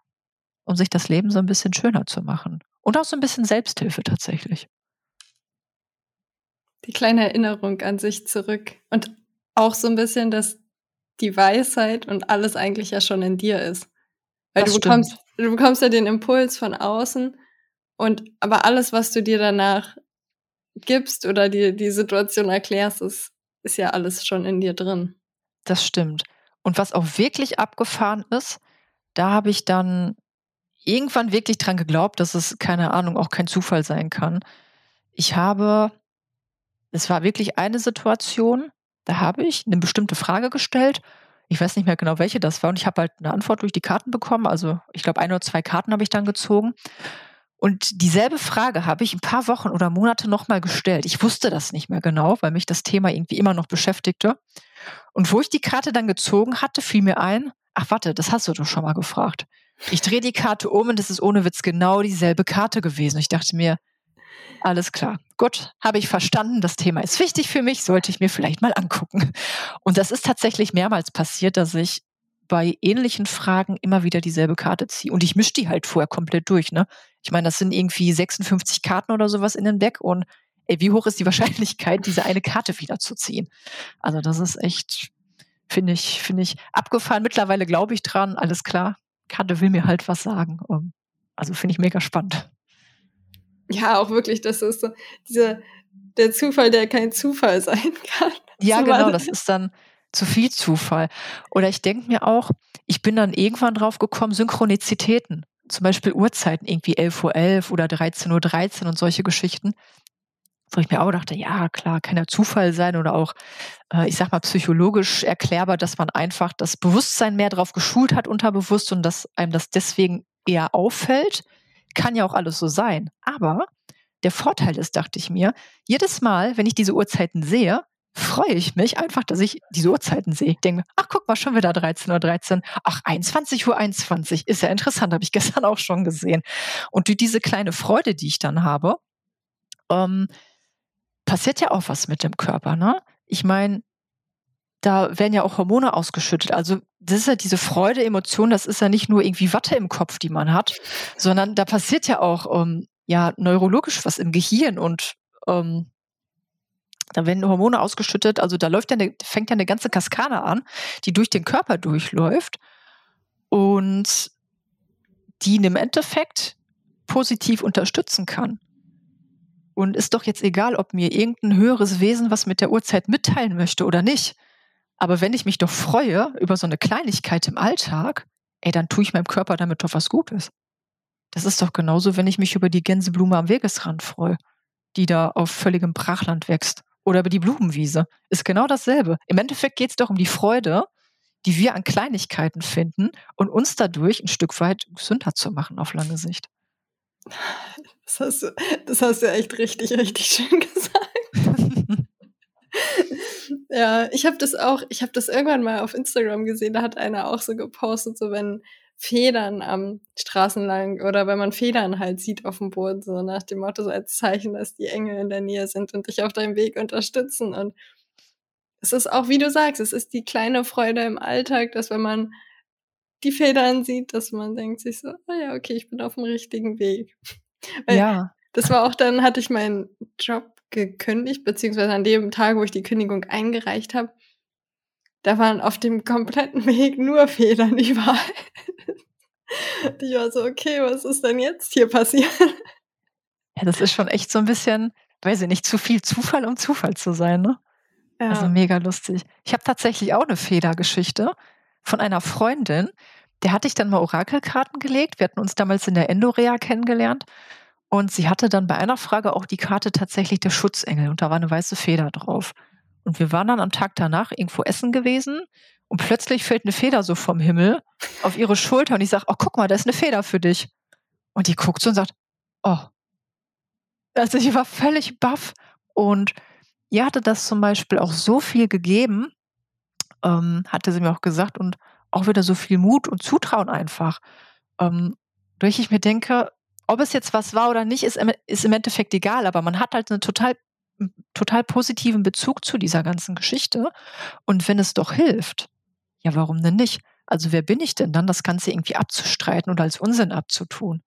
um sich das Leben so ein bisschen schöner zu machen. Und auch so ein bisschen Selbsthilfe tatsächlich. Die kleine Erinnerung an sich zurück. Und auch so ein bisschen, dass die Weisheit und alles eigentlich ja schon in dir ist. Weil du bekommst, du bekommst ja den Impuls von außen und aber alles, was du dir danach gibst oder dir die Situation erklärst, ist, ist ja alles schon in dir drin. Das stimmt. Und was auch wirklich abgefahren ist, da habe ich dann irgendwann wirklich dran geglaubt, dass es, keine Ahnung, auch kein Zufall sein kann. Ich habe, es war wirklich eine Situation, da habe ich eine bestimmte Frage gestellt ich weiß nicht mehr genau, welche das war. Und ich habe halt eine Antwort durch die Karten bekommen. Also ich glaube, ein oder zwei Karten habe ich dann gezogen. Und dieselbe Frage habe ich ein paar Wochen oder Monate nochmal gestellt. Ich wusste das nicht mehr genau, weil mich das Thema irgendwie immer noch beschäftigte. Und wo ich die Karte dann gezogen hatte, fiel mir ein, ach warte, das hast du doch schon mal gefragt. Ich drehe die Karte um und es ist ohne Witz genau dieselbe Karte gewesen. Ich dachte mir, alles klar. Gut, habe ich verstanden. Das Thema ist wichtig für mich, sollte ich mir vielleicht mal angucken. Und das ist tatsächlich mehrmals passiert, dass ich bei ähnlichen Fragen immer wieder dieselbe Karte ziehe. Und ich mische die halt vorher komplett durch. Ne? Ich meine, das sind irgendwie 56 Karten oder sowas in dem Deck. Und ey, wie hoch ist die Wahrscheinlichkeit, diese eine Karte wieder zu ziehen? Also das ist echt, finde ich, finde ich abgefahren. Mittlerweile glaube ich dran, alles klar. Karte will mir halt was sagen. Also finde ich mega spannend ja, auch wirklich, das ist so dieser, der Zufall, der kein Zufall sein kann. Ja, so genau, das ist dann zu viel Zufall. Oder ich denke mir auch, ich bin dann irgendwann drauf gekommen, Synchronizitäten, zum Beispiel Uhrzeiten, irgendwie 11.11 Uhr 11 oder 13.13 Uhr 13 und solche Geschichten, wo ich mir auch dachte, ja, klar, kann ja Zufall sein oder auch, äh, ich sag mal, psychologisch erklärbar, dass man einfach das Bewusstsein mehr drauf geschult hat, unterbewusst und dass einem das deswegen eher auffällt. Kann ja auch alles so sein. Aber der Vorteil ist, dachte ich mir, jedes Mal, wenn ich diese Uhrzeiten sehe, freue ich mich einfach, dass ich diese Uhrzeiten sehe. Ich denke, ach guck mal, schon wieder 13.13 Uhr. 13. Ach, 21 Uhr 21. Ist ja interessant, habe ich gestern auch schon gesehen. Und durch diese kleine Freude, die ich dann habe, ähm, passiert ja auch was mit dem Körper. Ne? Ich meine, da werden ja auch Hormone ausgeschüttet. Also das ist ja diese Freude, Emotion, das ist ja nicht nur irgendwie Watte im Kopf, die man hat, sondern da passiert ja auch ähm, ja neurologisch was im Gehirn und ähm, da werden Hormone ausgeschüttet, also da läuft ja eine, fängt ja eine ganze Kaskade an, die durch den Körper durchläuft und die ihn im Endeffekt positiv unterstützen kann. Und ist doch jetzt egal, ob mir irgendein höheres Wesen was mit der Uhrzeit mitteilen möchte oder nicht. Aber wenn ich mich doch freue über so eine Kleinigkeit im Alltag, ey, dann tue ich meinem Körper damit doch was Gutes. Das ist doch genauso, wenn ich mich über die Gänseblume am Wegesrand freue, die da auf völligem Brachland wächst oder über die Blumenwiese. Ist genau dasselbe. Im Endeffekt geht es doch um die Freude, die wir an Kleinigkeiten finden und uns dadurch ein Stück weit gesünder zu machen auf lange Sicht. Das hast du, das hast du echt richtig, richtig schön gesagt. Ja, ich habe das auch, ich habe das irgendwann mal auf Instagram gesehen, da hat einer auch so gepostet, so wenn Federn am Straßen lang oder wenn man Federn halt sieht auf dem Boden, so nach dem Motto, so als Zeichen, dass die Engel in der Nähe sind und dich auf deinem Weg unterstützen. Und es ist auch, wie du sagst, es ist die kleine Freude im Alltag, dass wenn man die Federn sieht, dass man denkt sich so, oh ja, okay, ich bin auf dem richtigen Weg. Weil ja. Das war auch dann, hatte ich meinen Job gekündigt, beziehungsweise an dem Tag, wo ich die Kündigung eingereicht habe, da waren auf dem kompletten Weg nur Federn überall. ich war so, okay, was ist denn jetzt hier passiert? Ja, das ist schon echt so ein bisschen, weiß ich nicht, zu viel Zufall, um Zufall zu sein, ne? Ja. Also mega lustig. Ich habe tatsächlich auch eine Federgeschichte von einer Freundin, der hatte ich dann mal Orakelkarten gelegt. Wir hatten uns damals in der Endorea kennengelernt. Und sie hatte dann bei einer Frage auch die Karte tatsächlich der Schutzengel und da war eine weiße Feder drauf. Und wir waren dann am Tag danach irgendwo essen gewesen und plötzlich fällt eine Feder so vom Himmel auf ihre Schulter und ich sage, oh, guck mal, da ist eine Feder für dich. Und die guckt so und sagt, oh. Also ich war völlig baff und ihr hatte das zum Beispiel auch so viel gegeben, ähm, hatte sie mir auch gesagt und auch wieder so viel Mut und Zutrauen einfach. Ähm, durch ich mir denke, ob es jetzt was war oder nicht, ist, ist im Endeffekt egal, aber man hat halt einen total, total positiven Bezug zu dieser ganzen Geschichte. Und wenn es doch hilft, ja, warum denn nicht? Also wer bin ich denn dann, das Ganze irgendwie abzustreiten oder als Unsinn abzutun?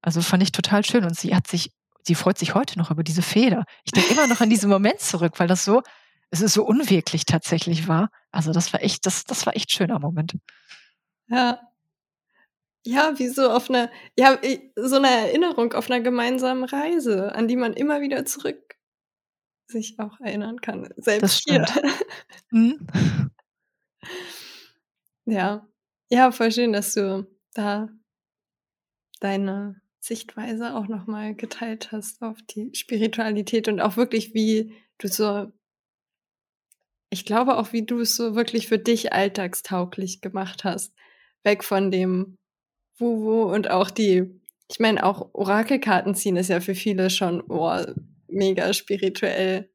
Also fand ich total schön und sie hat sich, sie freut sich heute noch über diese Feder. Ich denke immer noch an diesen Moment zurück, weil das so, es ist so unwirklich tatsächlich war. Also das war echt, das, das war echt schöner Moment. Ja, ja, wie so auf einer, ja, so eine Erinnerung auf einer gemeinsamen Reise, an die man immer wieder zurück sich auch erinnern kann. Selbst hier. Mhm. Ja. Ja, voll schön, dass du da deine Sichtweise auch nochmal geteilt hast auf die Spiritualität und auch wirklich, wie du so ich glaube auch, wie du es so wirklich für dich alltagstauglich gemacht hast. Weg von dem Wuhu und auch die, ich meine, auch Orakelkarten ziehen ist ja für viele schon oh, mega spirituell.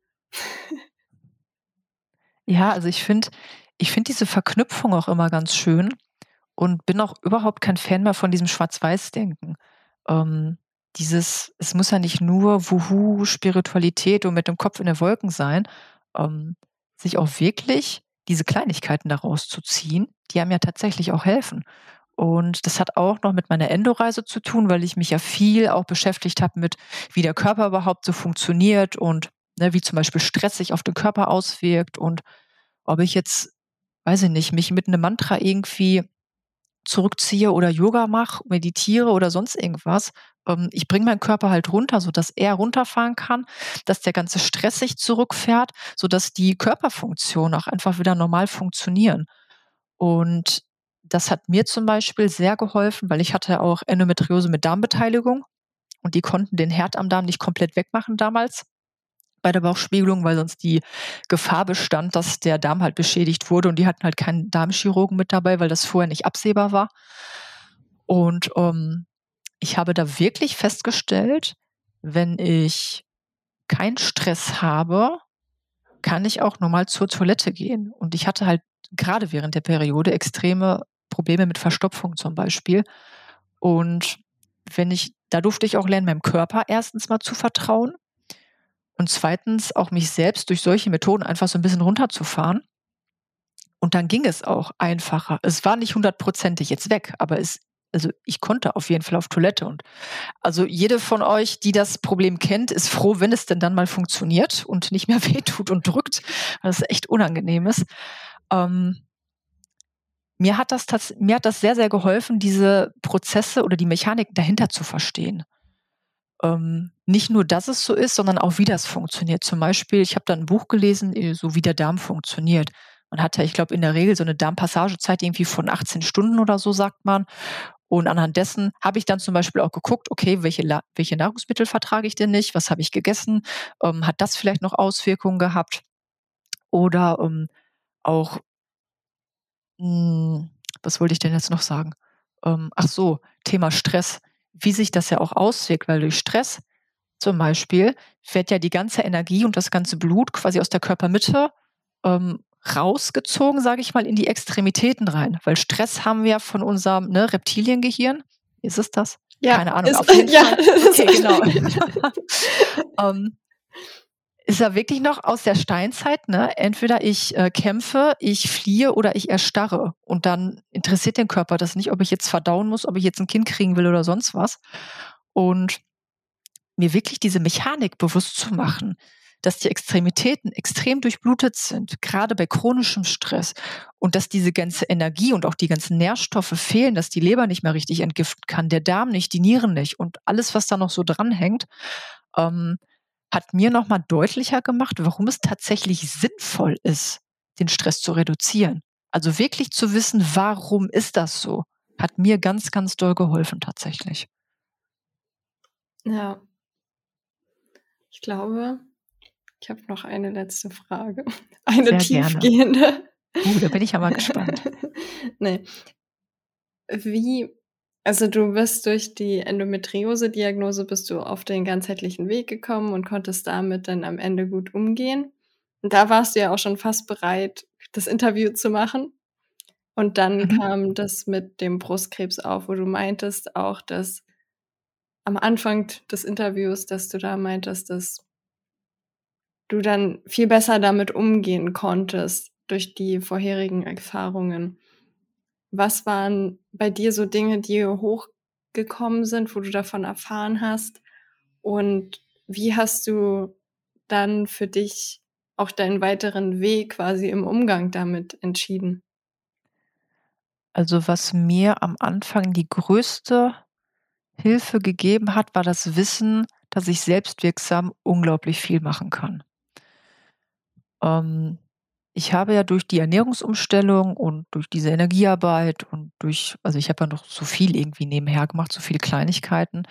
ja, also ich finde, ich finde diese Verknüpfung auch immer ganz schön und bin auch überhaupt kein Fan mehr von diesem Schwarz-Weiß-Denken. Ähm, dieses, es muss ja nicht nur Wuhu, Spiritualität und mit dem Kopf in den Wolken sein, ähm, sich auch wirklich diese Kleinigkeiten daraus zu ziehen, die einem ja tatsächlich auch helfen. Und das hat auch noch mit meiner Endoreise zu tun, weil ich mich ja viel auch beschäftigt habe mit, wie der Körper überhaupt so funktioniert und ne, wie zum Beispiel Stress sich auf den Körper auswirkt und ob ich jetzt, weiß ich nicht, mich mit einem Mantra irgendwie zurückziehe oder Yoga mache, meditiere oder sonst irgendwas. Ähm, ich bringe meinen Körper halt runter, sodass er runterfahren kann, dass der ganze Stress sich zurückfährt, sodass die Körperfunktionen auch einfach wieder normal funktionieren. Und das hat mir zum Beispiel sehr geholfen, weil ich hatte auch Endometriose mit Darmbeteiligung und die konnten den Herd am Darm nicht komplett wegmachen damals bei der Bauchspiegelung, weil sonst die Gefahr bestand, dass der Darm halt beschädigt wurde und die hatten halt keinen Darmchirurgen mit dabei, weil das vorher nicht absehbar war. Und ähm, ich habe da wirklich festgestellt, wenn ich keinen Stress habe, kann ich auch normal zur Toilette gehen. Und ich hatte halt gerade während der Periode extreme Probleme mit Verstopfung zum Beispiel. Und wenn ich, da durfte ich auch lernen, meinem Körper erstens mal zu vertrauen und zweitens auch mich selbst durch solche Methoden einfach so ein bisschen runterzufahren. Und dann ging es auch einfacher. Es war nicht hundertprozentig jetzt weg, aber es, also ich konnte auf jeden Fall auf Toilette. Und also jede von euch, die das Problem kennt, ist froh, wenn es denn dann mal funktioniert und nicht mehr wehtut und drückt, weil es echt unangenehm ist. Ähm, mir hat das mir hat das sehr, sehr geholfen, diese Prozesse oder die Mechanik dahinter zu verstehen. Ähm, nicht nur, dass es so ist, sondern auch, wie das funktioniert. Zum Beispiel, ich habe da ein Buch gelesen, äh, so wie der Darm funktioniert. Man hat ja, ich glaube, in der Regel so eine Darmpassagezeit irgendwie von 18 Stunden oder so, sagt man. Und anhand dessen habe ich dann zum Beispiel auch geguckt, okay, welche, welche Nahrungsmittel vertrage ich denn nicht? Was habe ich gegessen? Ähm, hat das vielleicht noch Auswirkungen gehabt? Oder ähm, auch, hm, was wollte ich denn jetzt noch sagen? Ähm, ach so, Thema Stress. Wie sich das ja auch auswirkt, weil durch Stress zum Beispiel wird ja die ganze Energie und das ganze Blut quasi aus der Körpermitte ähm, rausgezogen, sage ich mal, in die Extremitäten rein. Weil Stress haben wir von unserem ne, Reptiliengehirn. Ist es das? Ja, Keine Ahnung. Ist, auf jeden ja, Fall. Okay, genau. ähm, ist er wirklich noch aus der Steinzeit, ne? Entweder ich äh, kämpfe, ich fliehe oder ich erstarre. Und dann interessiert den Körper das nicht, ob ich jetzt verdauen muss, ob ich jetzt ein Kind kriegen will oder sonst was. Und mir wirklich diese Mechanik bewusst zu machen, dass die Extremitäten extrem durchblutet sind, gerade bei chronischem Stress und dass diese ganze Energie und auch die ganzen Nährstoffe fehlen, dass die Leber nicht mehr richtig entgiften kann, der Darm nicht, die Nieren nicht und alles, was da noch so dranhängt, ähm, hat mir nochmal deutlicher gemacht, warum es tatsächlich sinnvoll ist, den Stress zu reduzieren. Also wirklich zu wissen, warum ist das so, hat mir ganz, ganz doll geholfen tatsächlich. Ja. Ich glaube, ich habe noch eine letzte Frage. Eine Sehr tiefgehende. Gerne. Uh, da bin ich ja mal gespannt. nee. Wie, also du bist durch die Endometriose-Diagnose bist du auf den ganzheitlichen Weg gekommen und konntest damit dann am Ende gut umgehen. Und da warst du ja auch schon fast bereit, das Interview zu machen. Und dann mhm. kam das mit dem Brustkrebs auf, wo du meintest auch, dass am Anfang des Interviews, dass du da meintest, dass du dann viel besser damit umgehen konntest durch die vorherigen Erfahrungen. Was waren bei dir so Dinge, die hochgekommen sind, wo du davon erfahren hast? Und wie hast du dann für dich auch deinen weiteren Weg quasi im Umgang damit entschieden? Also was mir am Anfang die größte Hilfe gegeben hat, war das Wissen, dass ich selbstwirksam unglaublich viel machen kann. Ähm, ich habe ja durch die Ernährungsumstellung und durch diese Energiearbeit und durch, also ich habe ja noch so viel irgendwie nebenher gemacht, so viele Kleinigkeiten,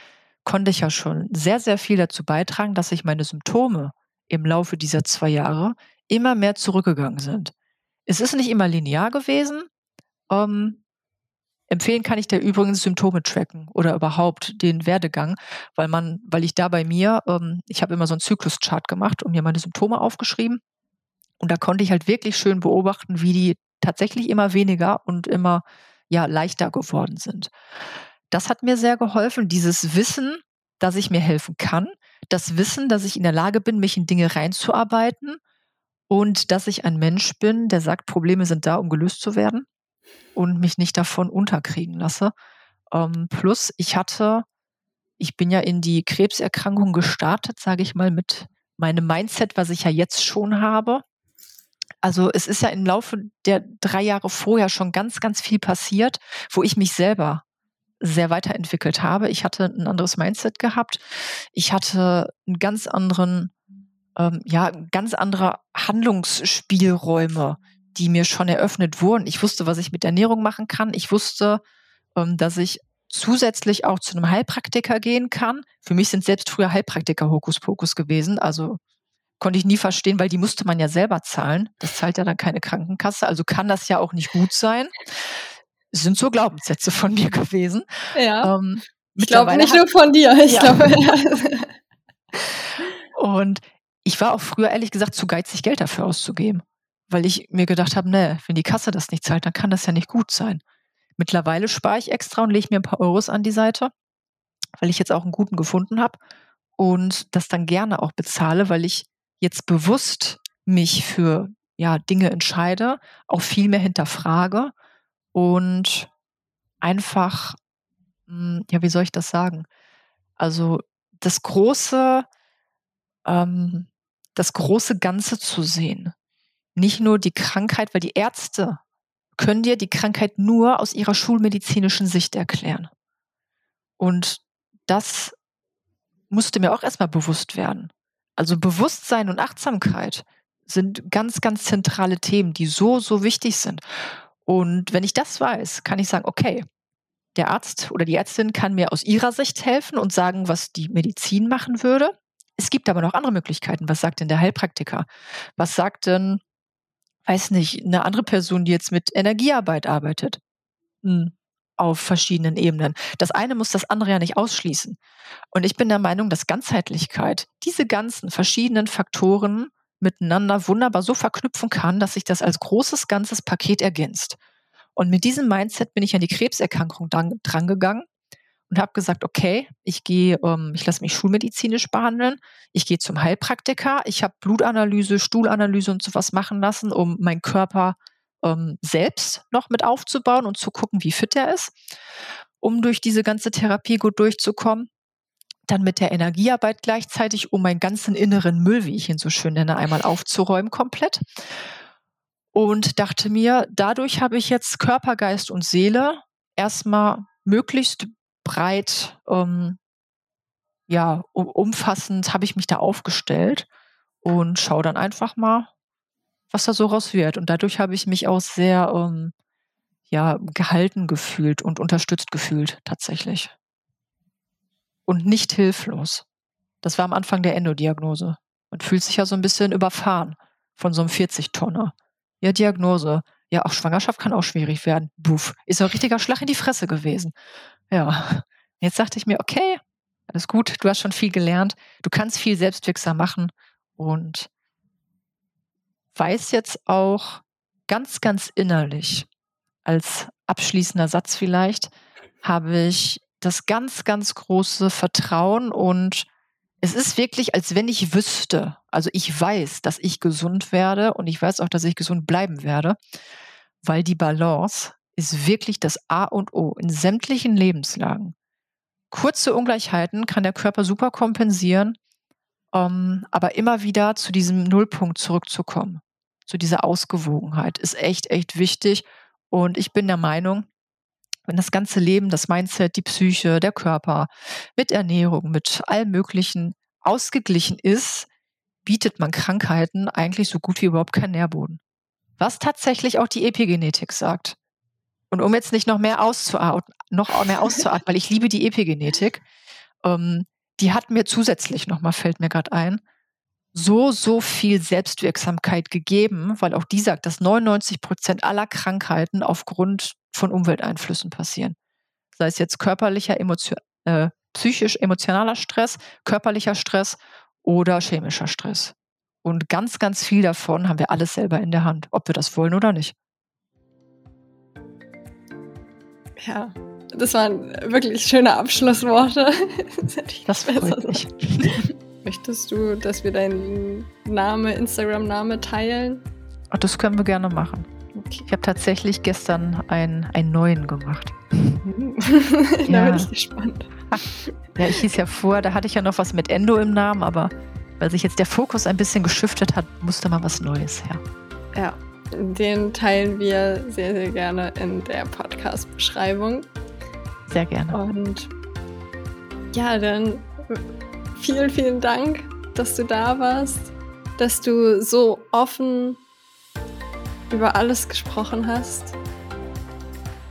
konnte ich ja schon sehr, sehr viel dazu beitragen, dass sich meine Symptome im Laufe dieser zwei Jahre immer mehr zurückgegangen sind. Es ist nicht immer linear gewesen. Ähm, empfehlen kann ich dir übrigens Symptome tracken oder überhaupt den Werdegang, weil man, weil ich da bei mir, ähm, ich habe immer so einen Zykluschart gemacht und mir meine Symptome aufgeschrieben und da konnte ich halt wirklich schön beobachten, wie die tatsächlich immer weniger und immer ja, leichter geworden sind. Das hat mir sehr geholfen, dieses Wissen, dass ich mir helfen kann, das Wissen, dass ich in der Lage bin, mich in Dinge reinzuarbeiten und dass ich ein Mensch bin, der sagt, Probleme sind da, um gelöst zu werden und mich nicht davon unterkriegen lasse. Ähm, plus, ich hatte, ich bin ja in die Krebserkrankung gestartet, sage ich mal, mit meinem Mindset, was ich ja jetzt schon habe. Also es ist ja im Laufe der drei Jahre vorher schon ganz, ganz viel passiert, wo ich mich selber sehr weiterentwickelt habe. Ich hatte ein anderes Mindset gehabt. Ich hatte einen ganz anderen, ähm, ja, ganz andere Handlungsspielräume, die mir schon eröffnet wurden. Ich wusste, was ich mit Ernährung machen kann. Ich wusste, ähm, dass ich zusätzlich auch zu einem Heilpraktiker gehen kann. Für mich sind selbst früher Heilpraktiker Hokuspokus gewesen. Also konnte ich nie verstehen, weil die musste man ja selber zahlen. Das zahlt ja dann keine Krankenkasse. Also kann das ja auch nicht gut sein. Das sind so Glaubenssätze von mir gewesen. Ja. Ähm, ich glaube nicht nur von dir. Ich ja. glaube. Ja. Und ich war auch früher ehrlich gesagt zu geizig, Geld dafür auszugeben, weil ich mir gedacht habe, ne, wenn die Kasse das nicht zahlt, dann kann das ja nicht gut sein. Mittlerweile spare ich extra und lege mir ein paar Euros an die Seite, weil ich jetzt auch einen guten gefunden habe und das dann gerne auch bezahle, weil ich jetzt bewusst mich für ja, Dinge entscheide, auch viel mehr hinterfrage und einfach, hm, ja, wie soll ich das sagen? Also das große, ähm, das große Ganze zu sehen. Nicht nur die Krankheit, weil die Ärzte können dir die Krankheit nur aus ihrer schulmedizinischen Sicht erklären. Und das musste mir auch erstmal bewusst werden. Also Bewusstsein und Achtsamkeit sind ganz, ganz zentrale Themen, die so, so wichtig sind. Und wenn ich das weiß, kann ich sagen, okay, der Arzt oder die Ärztin kann mir aus ihrer Sicht helfen und sagen, was die Medizin machen würde. Es gibt aber noch andere Möglichkeiten. Was sagt denn der Heilpraktiker? Was sagt denn, weiß nicht, eine andere Person, die jetzt mit Energiearbeit arbeitet? Hm, auf verschiedenen Ebenen. Das eine muss das andere ja nicht ausschließen. Und ich bin der Meinung, dass Ganzheitlichkeit diese ganzen verschiedenen Faktoren miteinander wunderbar so verknüpfen kann, dass sich das als großes ganzes Paket ergänzt. Und mit diesem Mindset bin ich an die Krebserkrankung dran, drangegangen und habe gesagt, okay, ich gehe, ähm, ich lasse mich schulmedizinisch behandeln, ich gehe zum Heilpraktiker, ich habe Blutanalyse, Stuhlanalyse und sowas machen lassen, um meinen Körper ähm, selbst noch mit aufzubauen und zu gucken, wie fit er ist, um durch diese ganze Therapie gut durchzukommen. Dann mit der Energiearbeit gleichzeitig, um meinen ganzen inneren Müll, wie ich ihn so schön nenne, einmal aufzuräumen komplett und dachte mir, dadurch habe ich jetzt Körper, Geist und Seele erstmal möglichst breit, ähm, ja, umfassend habe ich mich da aufgestellt und schaue dann einfach mal, was da so raus wird. Und dadurch habe ich mich auch sehr, ähm, ja, gehalten gefühlt und unterstützt gefühlt, tatsächlich. Und nicht hilflos. Das war am Anfang der Endodiagnose. Man fühlt sich ja so ein bisschen überfahren von so einem 40-Tonner. Ja, Diagnose. Ja, auch Schwangerschaft kann auch schwierig werden. Buff. Ist ein richtiger Schlag in die Fresse gewesen. Ja. Jetzt dachte ich mir, okay, alles gut, du hast schon viel gelernt, du kannst viel selbstwirksam machen und weiß jetzt auch ganz, ganz innerlich, als abschließender Satz vielleicht, habe ich das ganz, ganz große Vertrauen und es ist wirklich, als wenn ich wüsste, also ich weiß, dass ich gesund werde und ich weiß auch, dass ich gesund bleiben werde, weil die Balance ist wirklich das A und O in sämtlichen Lebenslagen. Kurze Ungleichheiten kann der Körper super kompensieren, ähm, aber immer wieder zu diesem Nullpunkt zurückzukommen, zu dieser Ausgewogenheit, ist echt, echt wichtig. Und ich bin der Meinung, wenn das ganze Leben, das Mindset, die Psyche, der Körper mit Ernährung, mit allem Möglichen ausgeglichen ist, bietet man Krankheiten eigentlich so gut wie überhaupt keinen Nährboden. Was tatsächlich auch die Epigenetik sagt. Und um jetzt nicht noch mehr auszuatmen, noch mehr auszuatmen, weil ich liebe die Epigenetik, ähm, die hat mir zusätzlich nochmal, fällt mir gerade ein, so, so viel Selbstwirksamkeit gegeben, weil auch die sagt, dass 99 Prozent aller Krankheiten aufgrund von Umwelteinflüssen passieren. Sei es jetzt körperlicher, emotion, äh, psychisch, emotionaler Stress, körperlicher Stress oder chemischer Stress. Und ganz, ganz viel davon haben wir alles selber in der Hand, ob wir das wollen oder nicht. Ja, das waren wirklich schöne Abschlussworte. das, das freut mich. Möchtest du, dass wir deinen Name, Instagram-Name teilen? Ach, das können wir gerne machen. Okay. Ich habe tatsächlich gestern einen, einen neuen gemacht. da ja. bin ich gespannt. Ja, ich hieß ja vor, da hatte ich ja noch was mit Endo im Namen, aber weil sich jetzt der Fokus ein bisschen geschiftet hat, musste mal was Neues her. Ja, den teilen wir sehr, sehr gerne in der Podcast-Beschreibung. Sehr gerne. Und ja, dann vielen, vielen Dank, dass du da warst, dass du so offen über alles gesprochen hast.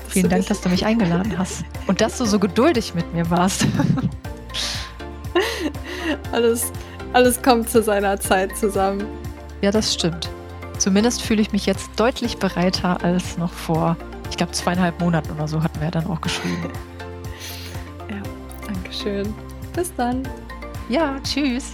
Vielen Dank, dass du mich eingeladen hast und dass du so geduldig mit mir warst. alles, alles kommt zu seiner Zeit zusammen. Ja, das stimmt. Zumindest fühle ich mich jetzt deutlich bereiter als noch vor, ich glaube, zweieinhalb Monaten oder so hatten wir ja dann auch geschrieben. Schön. Bis dann. Ja, tschüss.